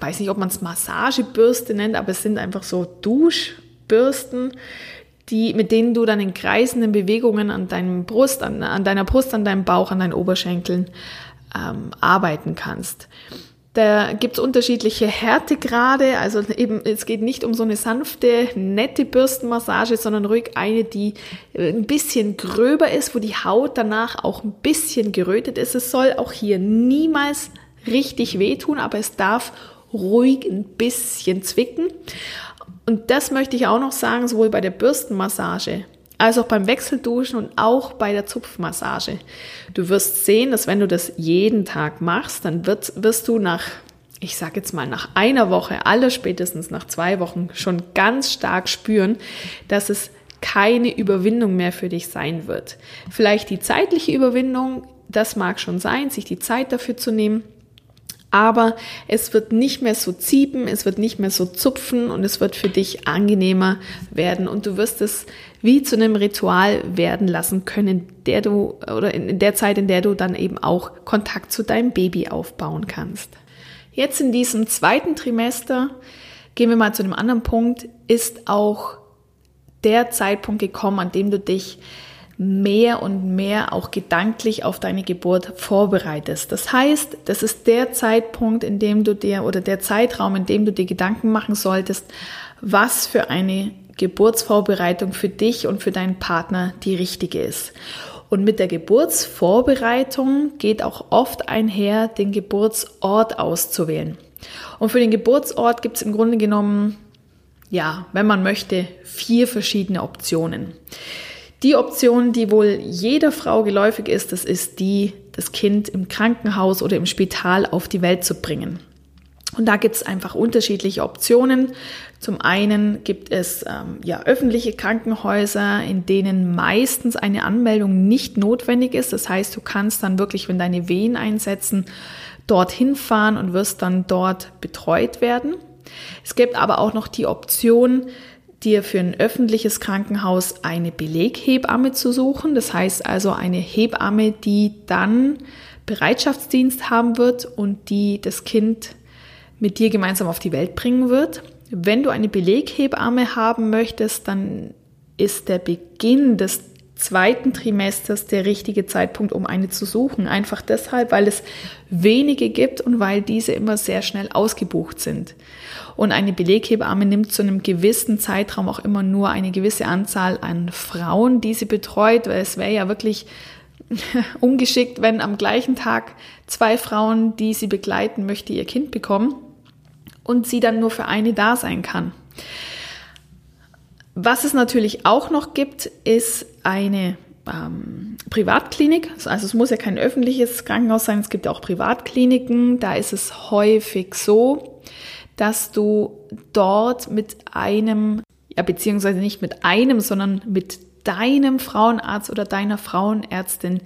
weiß nicht, ob man es Massagebürste nennt, aber es sind einfach so Duschbürsten, die, mit denen du dann in kreisenden Bewegungen an deinem Brust, an, an deiner Brust, an deinem Bauch, an deinen Oberschenkeln ähm, arbeiten kannst. Da gibt's unterschiedliche Härtegrade, also eben es geht nicht um so eine sanfte, nette Bürstenmassage, sondern ruhig eine, die ein bisschen gröber ist, wo die Haut danach auch ein bisschen gerötet ist. Es soll auch hier niemals richtig wehtun, aber es darf ruhig ein bisschen zwicken. Und das möchte ich auch noch sagen, sowohl bei der Bürstenmassage als auch beim Wechselduschen und auch bei der Zupfmassage. Du wirst sehen, dass wenn du das jeden Tag machst, dann wird, wirst du nach, ich sage jetzt mal, nach einer Woche, aller spätestens nach zwei Wochen schon ganz stark spüren, dass es keine Überwindung mehr für dich sein wird. Vielleicht die zeitliche Überwindung, das mag schon sein, sich die Zeit dafür zu nehmen, aber es wird nicht mehr so ziepen, es wird nicht mehr so zupfen und es wird für dich angenehmer werden und du wirst es wie zu einem Ritual werden lassen können, der du oder in der Zeit, in der du dann eben auch Kontakt zu deinem Baby aufbauen kannst. Jetzt in diesem zweiten Trimester gehen wir mal zu einem anderen Punkt, ist auch der Zeitpunkt gekommen, an dem du dich mehr und mehr auch gedanklich auf deine Geburt vorbereitest. Das heißt, das ist der Zeitpunkt, in dem du dir oder der Zeitraum, in dem du dir Gedanken machen solltest, was für eine Geburtsvorbereitung für dich und für deinen Partner die richtige ist. Und mit der Geburtsvorbereitung geht auch oft einher, den Geburtsort auszuwählen. Und für den Geburtsort gibt es im Grunde genommen, ja, wenn man möchte, vier verschiedene Optionen. Die Option, die wohl jeder Frau geläufig ist, das ist die, das Kind im Krankenhaus oder im Spital auf die Welt zu bringen. Und da gibt es einfach unterschiedliche Optionen. Zum einen gibt es ähm, ja öffentliche Krankenhäuser, in denen meistens eine Anmeldung nicht notwendig ist. Das heißt, du kannst dann wirklich, wenn deine Wehen einsetzen, dorthin fahren und wirst dann dort betreut werden. Es gibt aber auch noch die Option, dir für ein öffentliches Krankenhaus eine Beleghebamme zu suchen. Das heißt also eine Hebamme, die dann Bereitschaftsdienst haben wird und die das Kind mit dir gemeinsam auf die Welt bringen wird. Wenn du eine Beleghebamme haben möchtest, dann ist der Beginn des zweiten Trimesters der richtige Zeitpunkt, um eine zu suchen. Einfach deshalb, weil es wenige gibt und weil diese immer sehr schnell ausgebucht sind. Und eine Beleghebamme nimmt zu einem gewissen Zeitraum auch immer nur eine gewisse Anzahl an Frauen, die sie betreut, weil es wäre ja wirklich ungeschickt, wenn am gleichen Tag zwei Frauen, die sie begleiten möchte, ihr Kind bekommen und sie dann nur für eine da sein kann. Was es natürlich auch noch gibt, ist eine ähm, Privatklinik. Also es muss ja kein öffentliches Krankenhaus sein, es gibt auch Privatkliniken. Da ist es häufig so, dass du dort mit einem, ja, beziehungsweise nicht mit einem, sondern mit deinem Frauenarzt oder deiner Frauenärztin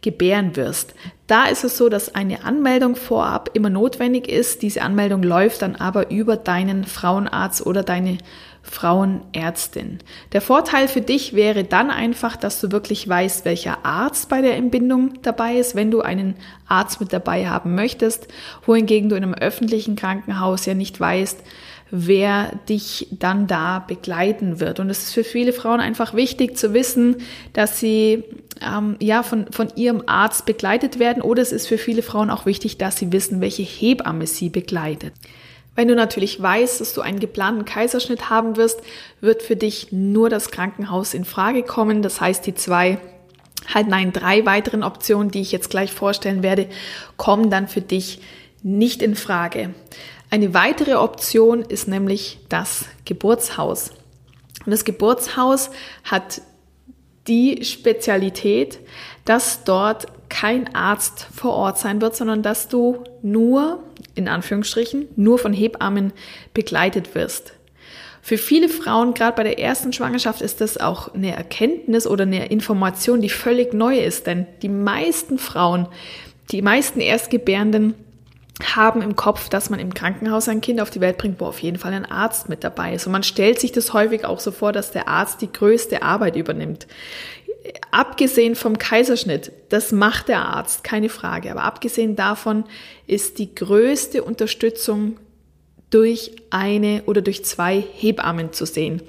gebären wirst. Da ist es so, dass eine Anmeldung vorab immer notwendig ist. Diese Anmeldung läuft dann aber über deinen Frauenarzt oder deine Frauenärztin. Der Vorteil für dich wäre dann einfach, dass du wirklich weißt, welcher Arzt bei der Entbindung dabei ist, wenn du einen Arzt mit dabei haben möchtest, wohingegen du in einem öffentlichen Krankenhaus ja nicht weißt, wer dich dann da begleiten wird. Und es ist für viele Frauen einfach wichtig zu wissen, dass sie ähm, ja von, von ihrem Arzt begleitet werden oder es ist für viele Frauen auch wichtig, dass sie wissen, welche Hebamme sie begleitet. Wenn du natürlich weißt, dass du einen geplanten Kaiserschnitt haben wirst, wird für dich nur das Krankenhaus in Frage kommen. Das heißt, die zwei, halt nein, drei weiteren Optionen, die ich jetzt gleich vorstellen werde, kommen dann für dich nicht in Frage. Eine weitere Option ist nämlich das Geburtshaus. Und das Geburtshaus hat die Spezialität, dass dort kein Arzt vor Ort sein wird, sondern dass du nur, in Anführungsstrichen, nur von Hebammen begleitet wirst. Für viele Frauen, gerade bei der ersten Schwangerschaft, ist das auch eine Erkenntnis oder eine Information, die völlig neu ist. Denn die meisten Frauen, die meisten Erstgebärenden haben im Kopf, dass man im Krankenhaus ein Kind auf die Welt bringt, wo auf jeden Fall ein Arzt mit dabei ist. Und man stellt sich das häufig auch so vor, dass der Arzt die größte Arbeit übernimmt abgesehen vom Kaiserschnitt, das macht der Arzt, keine Frage, aber abgesehen davon ist die größte Unterstützung durch eine oder durch zwei Hebammen zu sehen.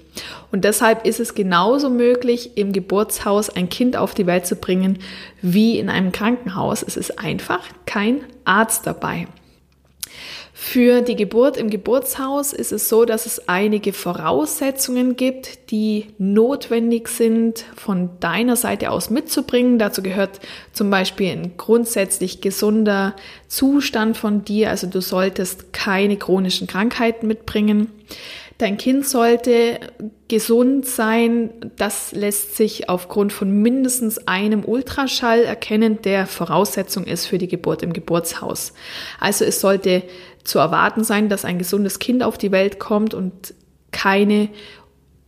Und deshalb ist es genauso möglich, im Geburtshaus ein Kind auf die Welt zu bringen, wie in einem Krankenhaus. Es ist einfach kein Arzt dabei. Für die Geburt im Geburtshaus ist es so, dass es einige Voraussetzungen gibt, die notwendig sind, von deiner Seite aus mitzubringen. Dazu gehört zum Beispiel ein grundsätzlich gesunder Zustand von dir. Also du solltest keine chronischen Krankheiten mitbringen. Dein Kind sollte gesund sein. Das lässt sich aufgrund von mindestens einem Ultraschall erkennen, der Voraussetzung ist für die Geburt im Geburtshaus. Also es sollte zu erwarten sein, dass ein gesundes Kind auf die Welt kommt und keine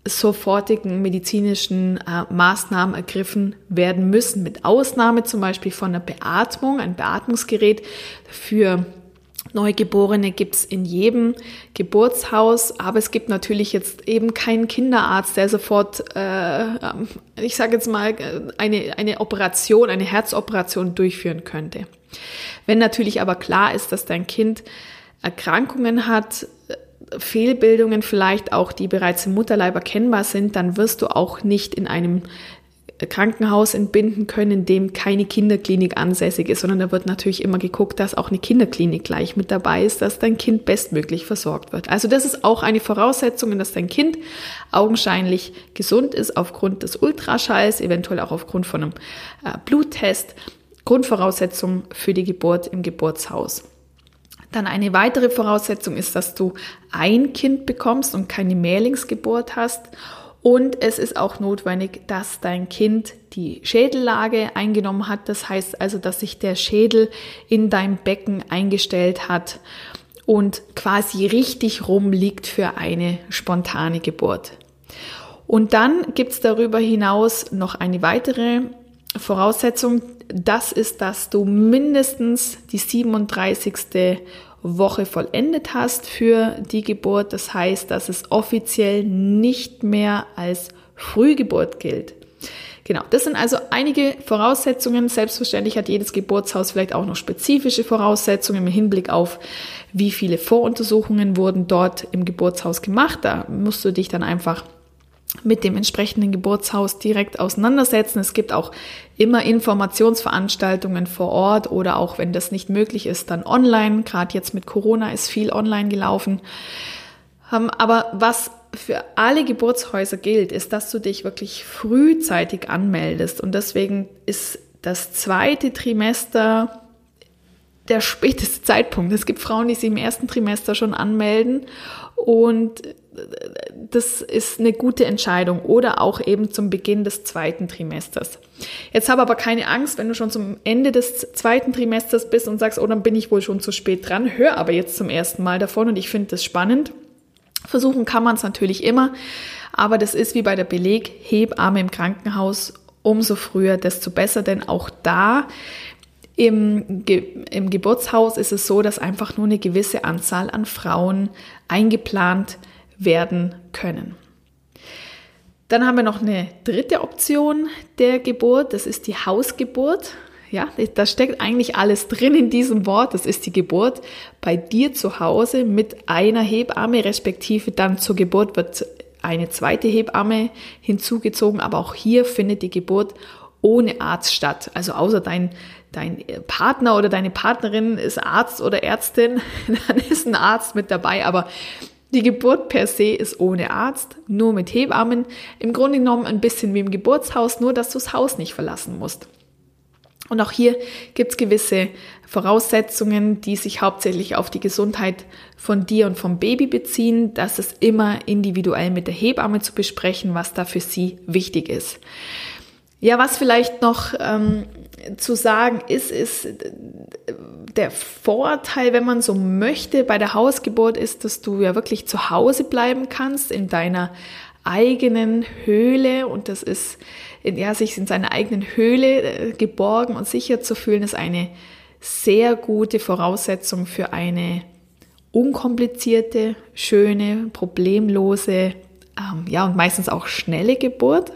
sofortigen medizinischen äh, Maßnahmen ergriffen werden müssen, mit Ausnahme zum Beispiel von einer Beatmung, ein Beatmungsgerät für Neugeborene gibt es in jedem Geburtshaus, aber es gibt natürlich jetzt eben keinen Kinderarzt, der sofort, äh, ähm, ich sage jetzt mal, eine, eine Operation, eine Herzoperation durchführen könnte. Wenn natürlich aber klar ist, dass dein Kind Erkrankungen hat, Fehlbildungen vielleicht auch, die bereits im Mutterleib erkennbar sind, dann wirst du auch nicht in einem Krankenhaus entbinden können, in dem keine Kinderklinik ansässig ist, sondern da wird natürlich immer geguckt, dass auch eine Kinderklinik gleich mit dabei ist, dass dein Kind bestmöglich versorgt wird. Also das ist auch eine Voraussetzung, dass dein Kind augenscheinlich gesund ist aufgrund des Ultraschalls, eventuell auch aufgrund von einem äh, Bluttest. Grundvoraussetzung für die Geburt im Geburtshaus. Dann eine weitere Voraussetzung ist, dass du ein Kind bekommst und keine Mehrlingsgeburt hast. Und es ist auch notwendig, dass dein Kind die Schädellage eingenommen hat. Das heißt also, dass sich der Schädel in deinem Becken eingestellt hat und quasi richtig rumliegt für eine spontane Geburt. Und dann gibt es darüber hinaus noch eine weitere Voraussetzung, das ist, dass du mindestens die 37. Woche vollendet hast für die Geburt. Das heißt, dass es offiziell nicht mehr als Frühgeburt gilt. Genau, das sind also einige Voraussetzungen. Selbstverständlich hat jedes Geburtshaus vielleicht auch noch spezifische Voraussetzungen im Hinblick auf, wie viele Voruntersuchungen wurden dort im Geburtshaus gemacht. Da musst du dich dann einfach mit dem entsprechenden Geburtshaus direkt auseinandersetzen. Es gibt auch immer Informationsveranstaltungen vor Ort oder auch wenn das nicht möglich ist, dann online. Gerade jetzt mit Corona ist viel online gelaufen. Ähm, aber was für alle Geburtshäuser gilt, ist, dass du dich wirklich frühzeitig anmeldest. Und deswegen ist das zweite Trimester der späteste Zeitpunkt. Es gibt Frauen, die sich im ersten Trimester schon anmelden und das ist eine gute Entscheidung oder auch eben zum Beginn des zweiten Trimesters. Jetzt habe aber keine Angst, wenn du schon zum Ende des zweiten Trimesters bist und sagst, oh, dann bin ich wohl schon zu spät dran. Hör aber jetzt zum ersten Mal davon und ich finde das spannend. Versuchen kann man es natürlich immer, aber das ist wie bei der Beleg, Hebamme im Krankenhaus, umso früher, desto besser, denn auch da im, Ge im Geburtshaus ist es so, dass einfach nur eine gewisse Anzahl an Frauen eingeplant werden können. Dann haben wir noch eine dritte Option der Geburt, das ist die Hausgeburt. Ja, da steckt eigentlich alles drin in diesem Wort. Das ist die Geburt bei dir zu Hause mit einer Hebamme, respektive dann zur Geburt wird eine zweite Hebamme hinzugezogen. Aber auch hier findet die Geburt ohne Arzt statt. Also außer dein, dein Partner oder deine Partnerin ist Arzt oder Ärztin, dann ist ein Arzt mit dabei. Aber die Geburt per se ist ohne Arzt, nur mit Hebammen. Im Grunde genommen ein bisschen wie im Geburtshaus, nur dass du das Haus nicht verlassen musst. Und auch hier gibt es gewisse Voraussetzungen, die sich hauptsächlich auf die Gesundheit von dir und vom Baby beziehen. Das ist immer individuell mit der Hebamme zu besprechen, was da für sie wichtig ist. Ja, was vielleicht noch ähm, zu sagen ist, ist der Vorteil, wenn man so möchte, bei der Hausgeburt ist, dass du ja wirklich zu Hause bleiben kannst in deiner eigenen Höhle und das ist, ja, sich in seiner eigenen Höhle äh, geborgen und sicher zu fühlen, ist eine sehr gute Voraussetzung für eine unkomplizierte, schöne, problemlose, ähm, ja, und meistens auch schnelle Geburt.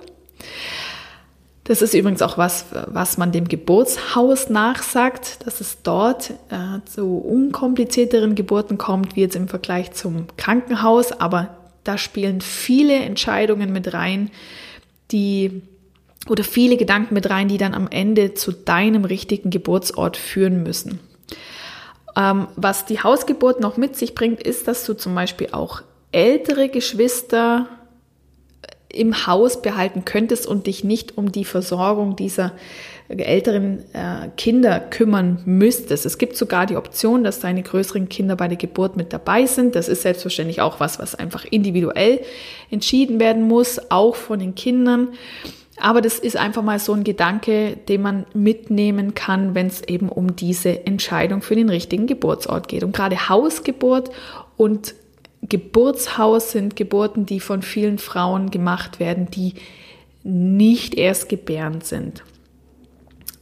Das ist übrigens auch was, was man dem Geburtshaus nachsagt, dass es dort äh, zu unkomplizierteren Geburten kommt, wie jetzt im Vergleich zum Krankenhaus. Aber da spielen viele Entscheidungen mit rein, die oder viele Gedanken mit rein, die dann am Ende zu deinem richtigen Geburtsort führen müssen. Ähm, was die Hausgeburt noch mit sich bringt, ist, dass du zum Beispiel auch ältere Geschwister im Haus behalten könntest und dich nicht um die Versorgung dieser älteren äh, Kinder kümmern müsstest. Es gibt sogar die Option, dass deine größeren Kinder bei der Geburt mit dabei sind. Das ist selbstverständlich auch was, was einfach individuell entschieden werden muss, auch von den Kindern. Aber das ist einfach mal so ein Gedanke, den man mitnehmen kann, wenn es eben um diese Entscheidung für den richtigen Geburtsort geht. Und gerade Hausgeburt und Geburtshaus sind Geburten, die von vielen Frauen gemacht werden, die nicht erst gebärend sind,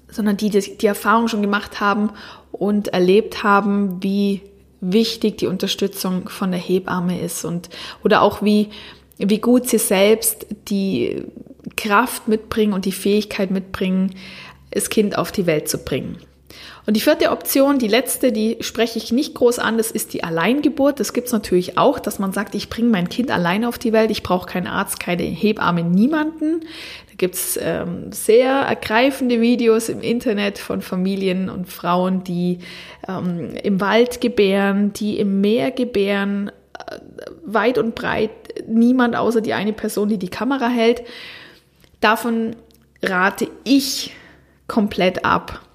sondern die die, Erfahrung schon gemacht haben und erlebt haben, wie wichtig die Unterstützung von der Hebamme ist und oder auch wie wie gut sie selbst die Kraft mitbringen und die Fähigkeit mitbringen, das Kind auf die Welt zu bringen. Und die vierte Option, die letzte, die spreche ich nicht groß an, das ist die Alleingeburt. Das gibt es natürlich auch, dass man sagt, ich bringe mein Kind allein auf die Welt, ich brauche keinen Arzt, keine Hebamme, niemanden. Da gibt es ähm, sehr ergreifende Videos im Internet von Familien und Frauen, die ähm, im Wald gebären, die im Meer gebären, äh, weit und breit, niemand außer die eine Person, die die Kamera hält. Davon rate ich komplett ab.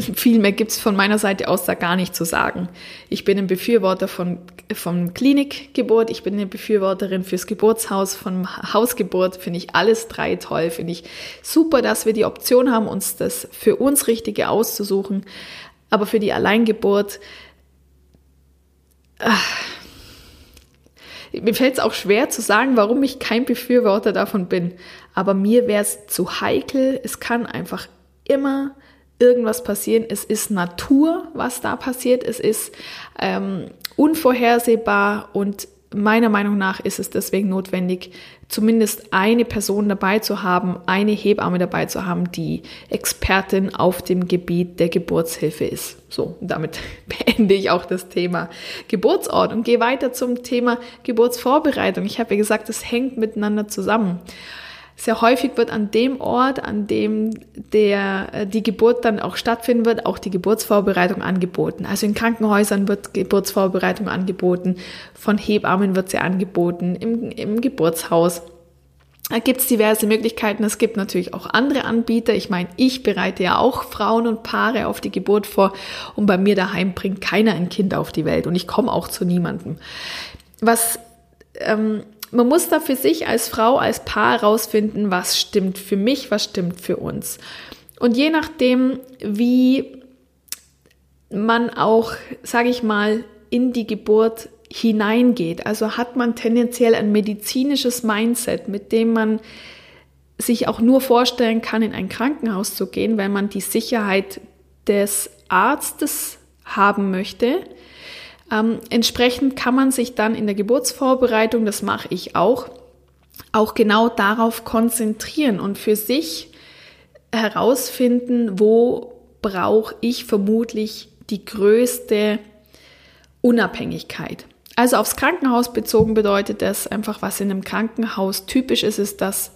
Viel mehr gibt es von meiner Seite aus da gar nicht zu sagen. Ich bin ein Befürworter von, von Klinikgeburt, ich bin eine Befürworterin fürs Geburtshaus, von Hausgeburt, finde ich alles drei toll, finde ich super, dass wir die Option haben, uns das für uns Richtige auszusuchen. Aber für die Alleingeburt, ach, mir fällt es auch schwer zu sagen, warum ich kein Befürworter davon bin. Aber mir wäre es zu heikel. Es kann einfach immer irgendwas passieren. Es ist Natur, was da passiert. Es ist ähm, unvorhersehbar und meiner Meinung nach ist es deswegen notwendig, zumindest eine Person dabei zu haben, eine Hebamme dabei zu haben, die Expertin auf dem Gebiet der Geburtshilfe ist. So, damit beende ich auch das Thema Geburtsort und gehe weiter zum Thema Geburtsvorbereitung. Ich habe ja gesagt, es hängt miteinander zusammen. Sehr häufig wird an dem Ort, an dem der, äh, die Geburt dann auch stattfinden wird, auch die Geburtsvorbereitung angeboten. Also in Krankenhäusern wird Geburtsvorbereitung angeboten, von Hebammen wird sie angeboten, im, im Geburtshaus. Da gibt es diverse Möglichkeiten. Es gibt natürlich auch andere Anbieter. Ich meine, ich bereite ja auch Frauen und Paare auf die Geburt vor und bei mir daheim bringt keiner ein Kind auf die Welt und ich komme auch zu niemandem. Was ähm, man muss da für sich als Frau, als Paar herausfinden, was stimmt für mich, was stimmt für uns. Und je nachdem, wie man auch, sage ich mal, in die Geburt hineingeht, also hat man tendenziell ein medizinisches Mindset, mit dem man sich auch nur vorstellen kann, in ein Krankenhaus zu gehen, weil man die Sicherheit des Arztes haben möchte, ähm, entsprechend kann man sich dann in der Geburtsvorbereitung, das mache ich auch, auch genau darauf konzentrieren und für sich herausfinden, wo brauche ich vermutlich die größte Unabhängigkeit. Also aufs Krankenhaus bezogen bedeutet das einfach, was in einem Krankenhaus typisch ist, ist, dass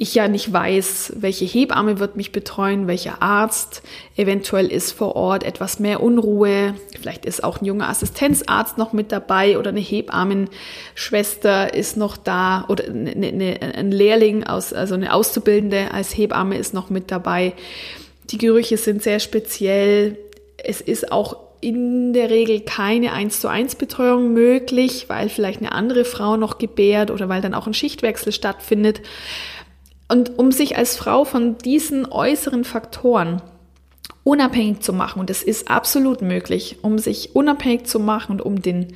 ich ja nicht weiß, welche Hebamme wird mich betreuen, welcher Arzt. Eventuell ist vor Ort etwas mehr Unruhe. Vielleicht ist auch ein junger Assistenzarzt noch mit dabei oder eine Hebammenschwester ist noch da oder eine, eine, ein Lehrling aus, also eine Auszubildende als Hebamme ist noch mit dabei. Die Gerüche sind sehr speziell. Es ist auch in der Regel keine 1 zu 1 Betreuung möglich, weil vielleicht eine andere Frau noch gebärt oder weil dann auch ein Schichtwechsel stattfindet. Und um sich als Frau von diesen äußeren Faktoren unabhängig zu machen, und es ist absolut möglich, um sich unabhängig zu machen und um den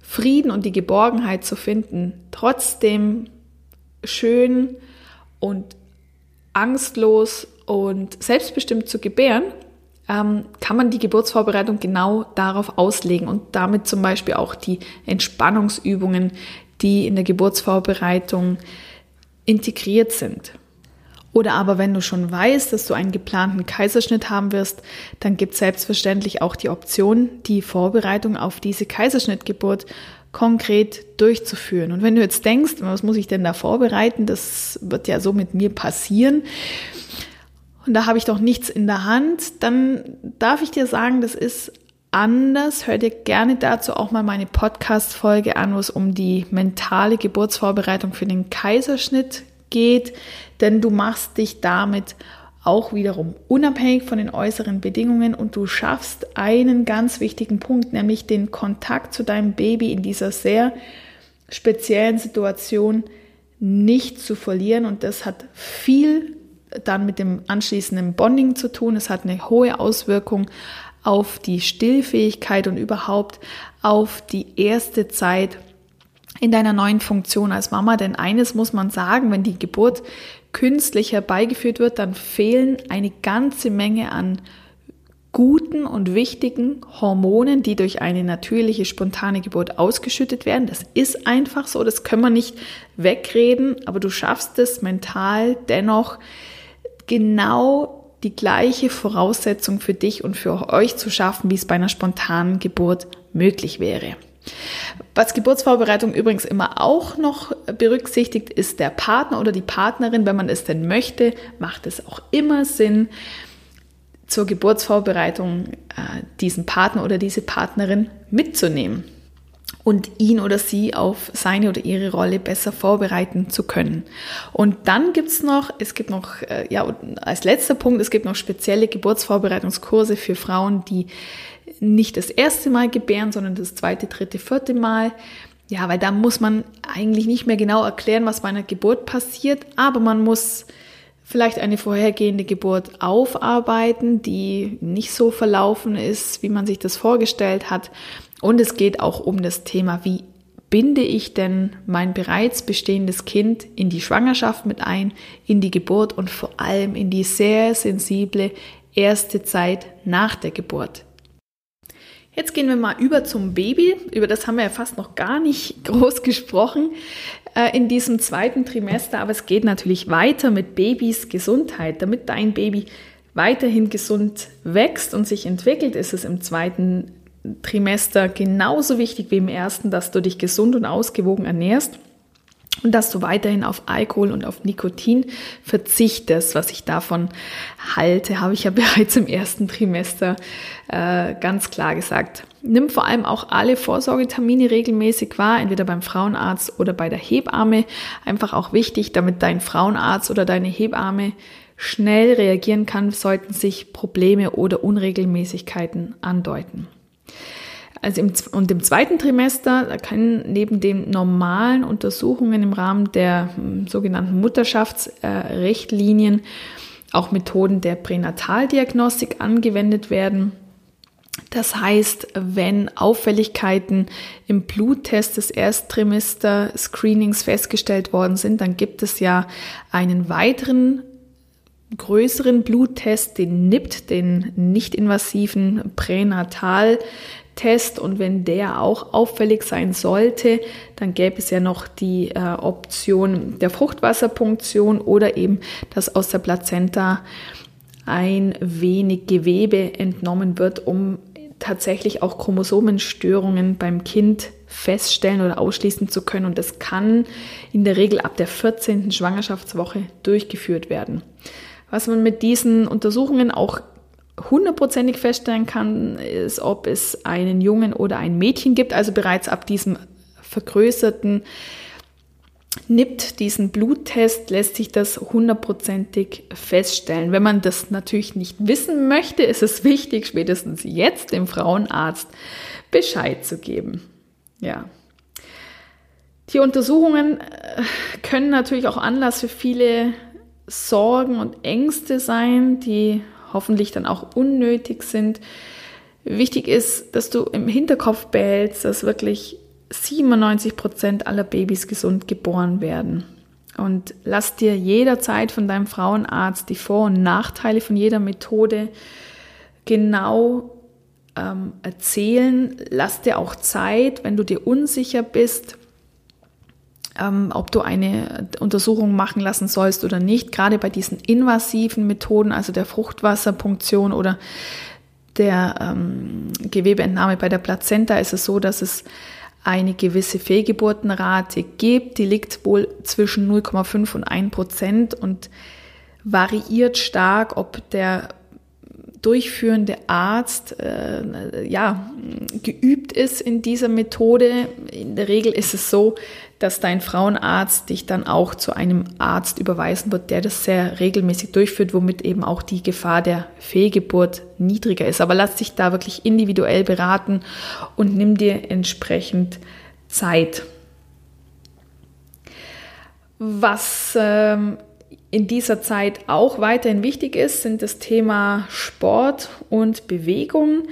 Frieden und die Geborgenheit zu finden, trotzdem schön und angstlos und selbstbestimmt zu gebären, ähm, kann man die Geburtsvorbereitung genau darauf auslegen und damit zum Beispiel auch die Entspannungsübungen, die in der Geburtsvorbereitung integriert sind. Oder aber wenn du schon weißt, dass du einen geplanten Kaiserschnitt haben wirst, dann gibt es selbstverständlich auch die Option, die Vorbereitung auf diese Kaiserschnittgeburt konkret durchzuführen. Und wenn du jetzt denkst, was muss ich denn da vorbereiten, das wird ja so mit mir passieren, und da habe ich doch nichts in der Hand, dann darf ich dir sagen, das ist anders. Hör dir gerne dazu auch mal meine Podcast-Folge an, wo es um die mentale Geburtsvorbereitung für den Kaiserschnitt geht, denn du machst dich damit auch wiederum unabhängig von den äußeren Bedingungen und du schaffst einen ganz wichtigen Punkt, nämlich den Kontakt zu deinem Baby in dieser sehr speziellen Situation nicht zu verlieren und das hat viel dann mit dem anschließenden Bonding zu tun. Es hat eine hohe Auswirkung auf die Stillfähigkeit und überhaupt auf die erste Zeit in deiner neuen Funktion als Mama. Denn eines muss man sagen, wenn die Geburt künstlich herbeigeführt wird, dann fehlen eine ganze Menge an guten und wichtigen Hormonen, die durch eine natürliche, spontane Geburt ausgeschüttet werden. Das ist einfach so, das können wir nicht wegreden, aber du schaffst es mental dennoch genau die gleiche Voraussetzung für dich und für euch zu schaffen, wie es bei einer spontanen Geburt möglich wäre. Was Geburtsvorbereitung übrigens immer auch noch berücksichtigt, ist der Partner oder die Partnerin. Wenn man es denn möchte, macht es auch immer Sinn, zur Geburtsvorbereitung äh, diesen Partner oder diese Partnerin mitzunehmen und ihn oder sie auf seine oder ihre Rolle besser vorbereiten zu können. Und dann gibt's noch, es gibt noch, äh, ja, als letzter Punkt, es gibt noch spezielle Geburtsvorbereitungskurse für Frauen, die nicht das erste Mal gebären, sondern das zweite, dritte, vierte Mal. Ja, weil da muss man eigentlich nicht mehr genau erklären, was bei einer Geburt passiert, aber man muss vielleicht eine vorhergehende Geburt aufarbeiten, die nicht so verlaufen ist, wie man sich das vorgestellt hat. Und es geht auch um das Thema, wie binde ich denn mein bereits bestehendes Kind in die Schwangerschaft mit ein, in die Geburt und vor allem in die sehr sensible erste Zeit nach der Geburt. Jetzt gehen wir mal über zum Baby. Über das haben wir ja fast noch gar nicht groß gesprochen äh, in diesem zweiten Trimester. Aber es geht natürlich weiter mit Babys Gesundheit. Damit dein Baby weiterhin gesund wächst und sich entwickelt, ist es im zweiten Trimester genauso wichtig wie im ersten, dass du dich gesund und ausgewogen ernährst und dass du weiterhin auf Alkohol und auf Nikotin verzichtest. Was ich davon halte, habe ich ja bereits im ersten Trimester äh, ganz klar gesagt. Nimm vor allem auch alle Vorsorgetermine regelmäßig wahr, entweder beim Frauenarzt oder bei der Hebamme. Einfach auch wichtig, damit dein Frauenarzt oder deine Hebamme schnell reagieren kann, sollten sich Probleme oder Unregelmäßigkeiten andeuten. Also im, und im zweiten Trimester können neben den normalen Untersuchungen im Rahmen der hm, sogenannten Mutterschaftsrichtlinien auch Methoden der Pränataldiagnostik angewendet werden. Das heißt, wenn Auffälligkeiten im Bluttest des Ersttrimester-Screenings festgestellt worden sind, dann gibt es ja einen weiteren größeren Bluttest, den NIPT, den nicht-invasiven Pränataltest. Und wenn der auch auffällig sein sollte, dann gäbe es ja noch die äh, Option der Fruchtwasserpunktion oder eben, dass aus der Plazenta ein wenig Gewebe entnommen wird, um tatsächlich auch Chromosomenstörungen beim Kind feststellen oder ausschließen zu können. Und das kann in der Regel ab der 14. Schwangerschaftswoche durchgeführt werden. Was man mit diesen Untersuchungen auch hundertprozentig feststellen kann, ist, ob es einen Jungen oder ein Mädchen gibt. Also bereits ab diesem vergrößerten NIPT, diesen Bluttest, lässt sich das hundertprozentig feststellen. Wenn man das natürlich nicht wissen möchte, ist es wichtig, spätestens jetzt dem Frauenarzt Bescheid zu geben. Ja. Die Untersuchungen äh, können natürlich auch Anlass für viele Sorgen und Ängste sein, die hoffentlich dann auch unnötig sind. Wichtig ist, dass du im Hinterkopf behältst, dass wirklich 97 Prozent aller Babys gesund geboren werden. Und lass dir jederzeit von deinem Frauenarzt die Vor- und Nachteile von jeder Methode genau ähm, erzählen. Lass dir auch Zeit, wenn du dir unsicher bist, ähm, ob du eine Untersuchung machen lassen sollst oder nicht. Gerade bei diesen invasiven Methoden, also der Fruchtwasserpunktion oder der ähm, Gewebeentnahme bei der Plazenta, ist es so, dass es eine gewisse Fehlgeburtenrate gibt. Die liegt wohl zwischen 0,5 und 1 Prozent und variiert stark, ob der durchführende Arzt äh, ja, geübt ist in dieser Methode. In der Regel ist es so, dass dein Frauenarzt dich dann auch zu einem Arzt überweisen wird, der das sehr regelmäßig durchführt, womit eben auch die Gefahr der Fehlgeburt niedriger ist. Aber lass dich da wirklich individuell beraten und nimm dir entsprechend Zeit. Was ähm, in dieser Zeit auch weiterhin wichtig ist, sind das Thema Sport und Bewegung.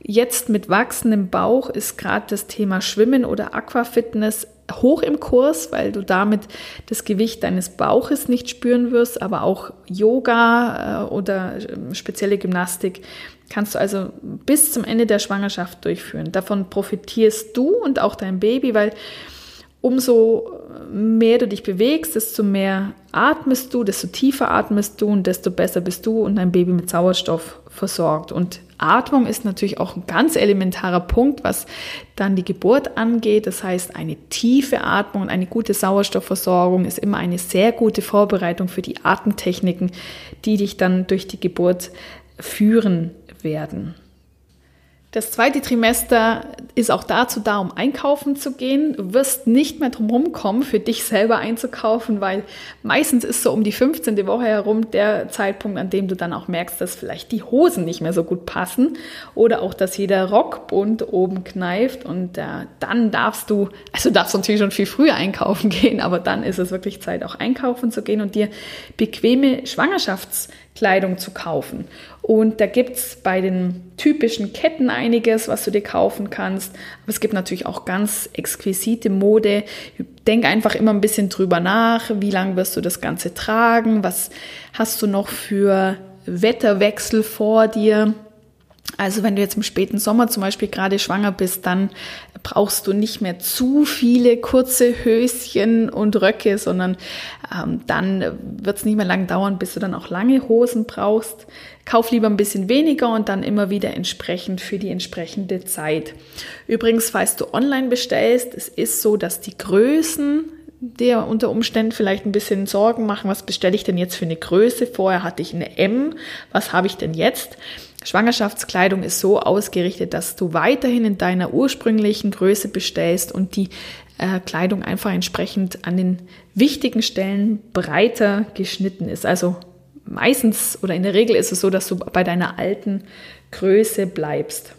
Jetzt mit wachsendem Bauch ist gerade das Thema Schwimmen oder Aquafitness hoch im Kurs, weil du damit das Gewicht deines Bauches nicht spüren wirst, aber auch Yoga äh, oder ähm, spezielle Gymnastik kannst du also bis zum Ende der Schwangerschaft durchführen. Davon profitierst du und auch dein Baby, weil umso mehr du dich bewegst, desto mehr atmest du, desto tiefer atmest du und desto besser bist du und dein Baby mit Sauerstoff versorgt. Und Atmung ist natürlich auch ein ganz elementarer Punkt, was dann die Geburt angeht. Das heißt, eine tiefe Atmung und eine gute Sauerstoffversorgung ist immer eine sehr gute Vorbereitung für die Atemtechniken, die dich dann durch die Geburt führen werden. Das zweite Trimester ist auch dazu da, um einkaufen zu gehen. Du wirst nicht mehr drum kommen, für dich selber einzukaufen, weil meistens ist so um die 15. Woche herum der Zeitpunkt, an dem du dann auch merkst, dass vielleicht die Hosen nicht mehr so gut passen oder auch, dass jeder Rockbund oben kneift und äh, dann darfst du, also darfst du natürlich schon viel früher einkaufen gehen, aber dann ist es wirklich Zeit, auch einkaufen zu gehen und dir bequeme Schwangerschafts Kleidung zu kaufen. Und da gibt es bei den typischen Ketten einiges, was du dir kaufen kannst. Aber es gibt natürlich auch ganz exquisite Mode. Denk einfach immer ein bisschen drüber nach. Wie lange wirst du das Ganze tragen? Was hast du noch für Wetterwechsel vor dir? Also wenn du jetzt im späten Sommer zum Beispiel gerade schwanger bist, dann brauchst du nicht mehr zu viele kurze Höschen und Röcke, sondern ähm, dann wird es nicht mehr lang dauern, bis du dann auch lange Hosen brauchst. Kauf lieber ein bisschen weniger und dann immer wieder entsprechend für die entsprechende Zeit. Übrigens, falls du online bestellst, es ist so, dass die Größen dir unter Umständen vielleicht ein bisschen Sorgen machen, was bestelle ich denn jetzt für eine Größe? Vorher hatte ich eine M, was habe ich denn jetzt? Schwangerschaftskleidung ist so ausgerichtet, dass du weiterhin in deiner ursprünglichen Größe bestellst und die äh, Kleidung einfach entsprechend an den wichtigen Stellen breiter geschnitten ist. Also meistens oder in der Regel ist es so, dass du bei deiner alten Größe bleibst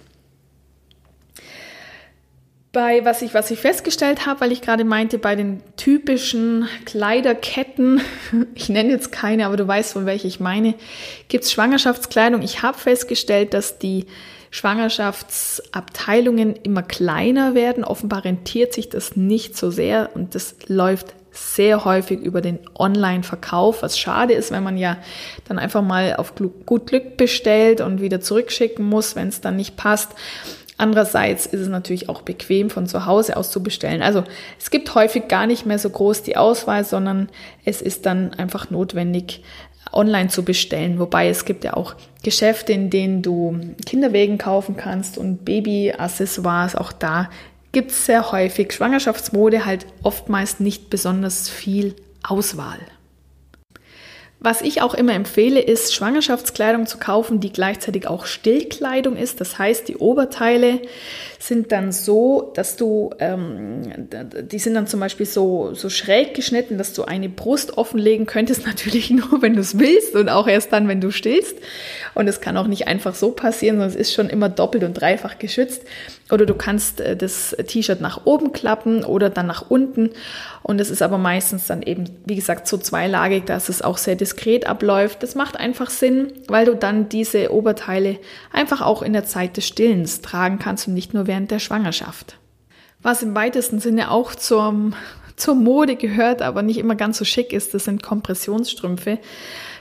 bei was ich, was ich festgestellt habe, weil ich gerade meinte, bei den typischen Kleiderketten, ich nenne jetzt keine, aber du weißt, von welche ich meine, gibt es Schwangerschaftskleidung. Ich habe festgestellt, dass die Schwangerschaftsabteilungen immer kleiner werden. Offenbar rentiert sich das nicht so sehr und das läuft sehr häufig über den Online-Verkauf, was schade ist, wenn man ja dann einfach mal auf gut Glück bestellt und wieder zurückschicken muss, wenn es dann nicht passt. Andererseits ist es natürlich auch bequem von zu Hause aus zu bestellen. Also es gibt häufig gar nicht mehr so groß die Auswahl, sondern es ist dann einfach notwendig, online zu bestellen. Wobei es gibt ja auch Geschäfte, in denen du Kinderwegen kaufen kannst und Babyaccessoires. Auch da gibt es sehr häufig Schwangerschaftsmode, halt oftmals nicht besonders viel Auswahl. Was ich auch immer empfehle, ist Schwangerschaftskleidung zu kaufen, die gleichzeitig auch Stillkleidung ist. Das heißt, die Oberteile sind dann so, dass du, ähm, die sind dann zum Beispiel so, so schräg geschnitten, dass du eine Brust offenlegen könntest, natürlich nur, wenn du es willst und auch erst dann, wenn du stillst. Und es kann auch nicht einfach so passieren, sondern es ist schon immer doppelt und dreifach geschützt. Oder du kannst äh, das T-Shirt nach oben klappen oder dann nach unten. Und es ist aber meistens dann eben, wie gesagt, so zweilagig, dass es auch sehr diskret abläuft. Das macht einfach Sinn, weil du dann diese Oberteile einfach auch in der Zeit des Stillens tragen kannst und nicht nur während der Schwangerschaft. Was im weitesten Sinne auch zum, zur Mode gehört, aber nicht immer ganz so schick ist, das sind Kompressionsstrümpfe.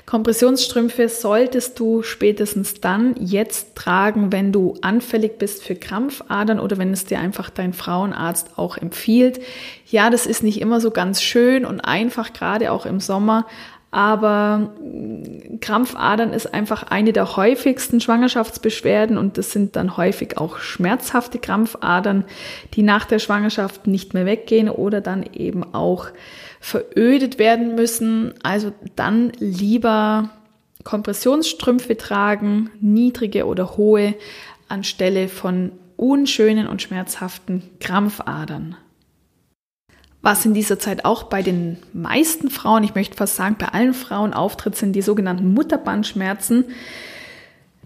Kompressionsstrümpfe solltest du spätestens dann jetzt tragen, wenn du anfällig bist für Krampfadern oder wenn es dir einfach dein Frauenarzt auch empfiehlt. Ja, das ist nicht immer so ganz schön und einfach, gerade auch im Sommer, aber mm, Krampfadern ist einfach eine der häufigsten Schwangerschaftsbeschwerden und das sind dann häufig auch schmerzhafte Krampfadern, die nach der Schwangerschaft nicht mehr weggehen oder dann eben auch verödet werden müssen. Also dann lieber Kompressionsstrümpfe tragen, niedrige oder hohe, anstelle von unschönen und schmerzhaften Krampfadern. Was in dieser Zeit auch bei den meisten Frauen, ich möchte fast sagen bei allen Frauen auftritt, sind die sogenannten Mutterbandschmerzen.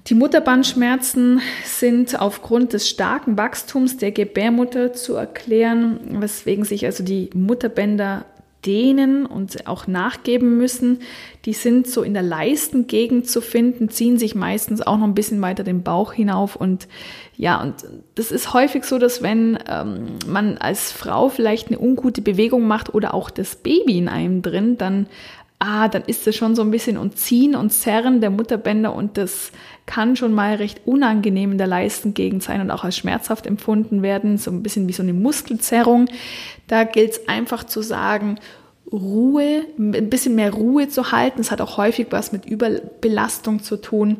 Die Mutterbandschmerzen sind aufgrund des starken Wachstums der Gebärmutter zu erklären, weswegen sich also die Mutterbänder dehnen und auch nachgeben müssen. Die sind so in der Leistengegend zu finden, ziehen sich meistens auch noch ein bisschen weiter den Bauch hinauf. Und ja, und das ist häufig so, dass wenn ähm, man als Frau vielleicht eine ungute Bewegung macht oder auch das Baby in einem drin, dann ah, dann ist das schon so ein bisschen und Ziehen und Zerren der Mutterbänder und das kann schon mal recht unangenehm in der Leistengegend sein und auch als schmerzhaft empfunden werden, so ein bisschen wie so eine Muskelzerrung. Da gilt es einfach zu sagen, Ruhe, ein bisschen mehr Ruhe zu halten. Es hat auch häufig was mit Überbelastung zu tun.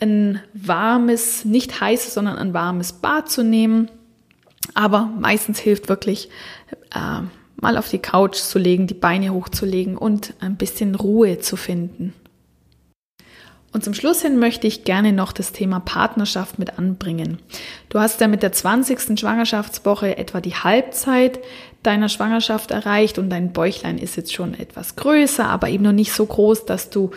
Ein warmes, nicht heißes, sondern ein warmes Bad zu nehmen. Aber meistens hilft wirklich äh, mal auf die Couch zu legen, die Beine hochzulegen und ein bisschen Ruhe zu finden. Und zum Schluss hin möchte ich gerne noch das Thema Partnerschaft mit anbringen. Du hast ja mit der 20. Schwangerschaftswoche etwa die Halbzeit deiner Schwangerschaft erreicht und dein Bäuchlein ist jetzt schon etwas größer, aber eben noch nicht so groß, dass du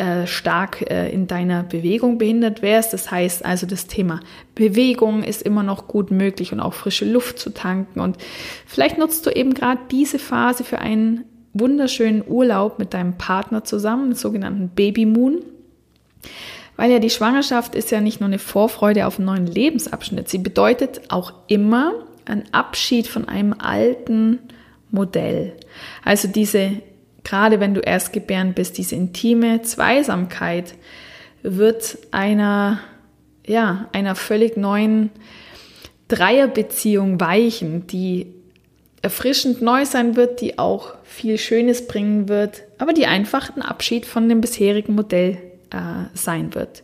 äh, stark äh, in deiner Bewegung behindert wärst. Das heißt also, das Thema Bewegung ist immer noch gut möglich und auch frische Luft zu tanken. Und vielleicht nutzt du eben gerade diese Phase für einen wunderschönen Urlaub mit deinem Partner zusammen, den sogenannten Baby Moon. Weil ja die Schwangerschaft ist ja nicht nur eine Vorfreude auf einen neuen Lebensabschnitt, sie bedeutet auch immer ein Abschied von einem alten Modell. Also diese gerade wenn du erst gebären bist, diese intime Zweisamkeit wird einer, ja, einer völlig neuen Dreierbeziehung weichen, die erfrischend neu sein wird, die auch viel Schönes bringen wird, aber die einfach ein Abschied von dem bisherigen Modell äh, sein wird.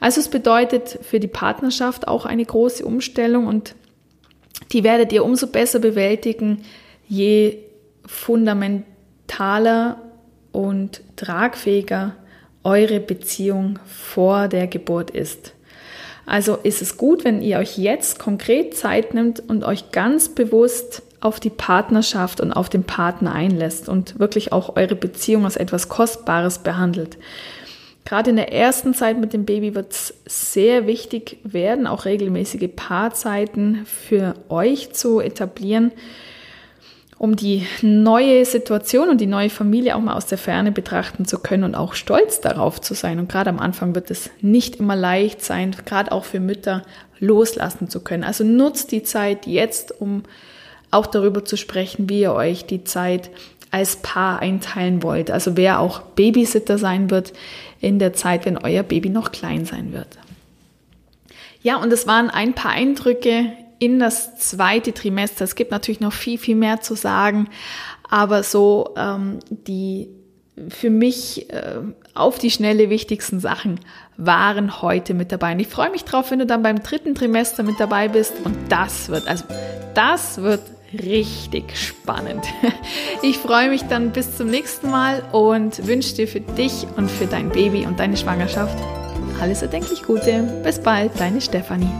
Also es bedeutet für die Partnerschaft auch eine große Umstellung und die werdet ihr umso besser bewältigen, je fundament vitaler und tragfähiger eure Beziehung vor der Geburt ist. Also ist es gut, wenn ihr euch jetzt konkret Zeit nimmt und euch ganz bewusst auf die Partnerschaft und auf den Partner einlässt und wirklich auch eure Beziehung als etwas Kostbares behandelt. Gerade in der ersten Zeit mit dem Baby wird es sehr wichtig werden, auch regelmäßige Paarzeiten für euch zu etablieren, um die neue Situation und die neue Familie auch mal aus der Ferne betrachten zu können und auch stolz darauf zu sein. Und gerade am Anfang wird es nicht immer leicht sein, gerade auch für Mütter loslassen zu können. Also nutzt die Zeit jetzt, um auch darüber zu sprechen, wie ihr euch die Zeit als Paar einteilen wollt. Also wer auch Babysitter sein wird in der Zeit, wenn euer Baby noch klein sein wird. Ja, und es waren ein paar Eindrücke in das zweite Trimester. Es gibt natürlich noch viel, viel mehr zu sagen, aber so ähm, die für mich äh, auf die schnelle wichtigsten Sachen waren heute mit dabei. Und ich freue mich drauf, wenn du dann beim dritten Trimester mit dabei bist. Und das wird, also das wird richtig spannend. Ich freue mich dann bis zum nächsten Mal und wünsche dir für dich und für dein Baby und deine Schwangerschaft alles erdenklich Gute. Bis bald, deine Stefanie.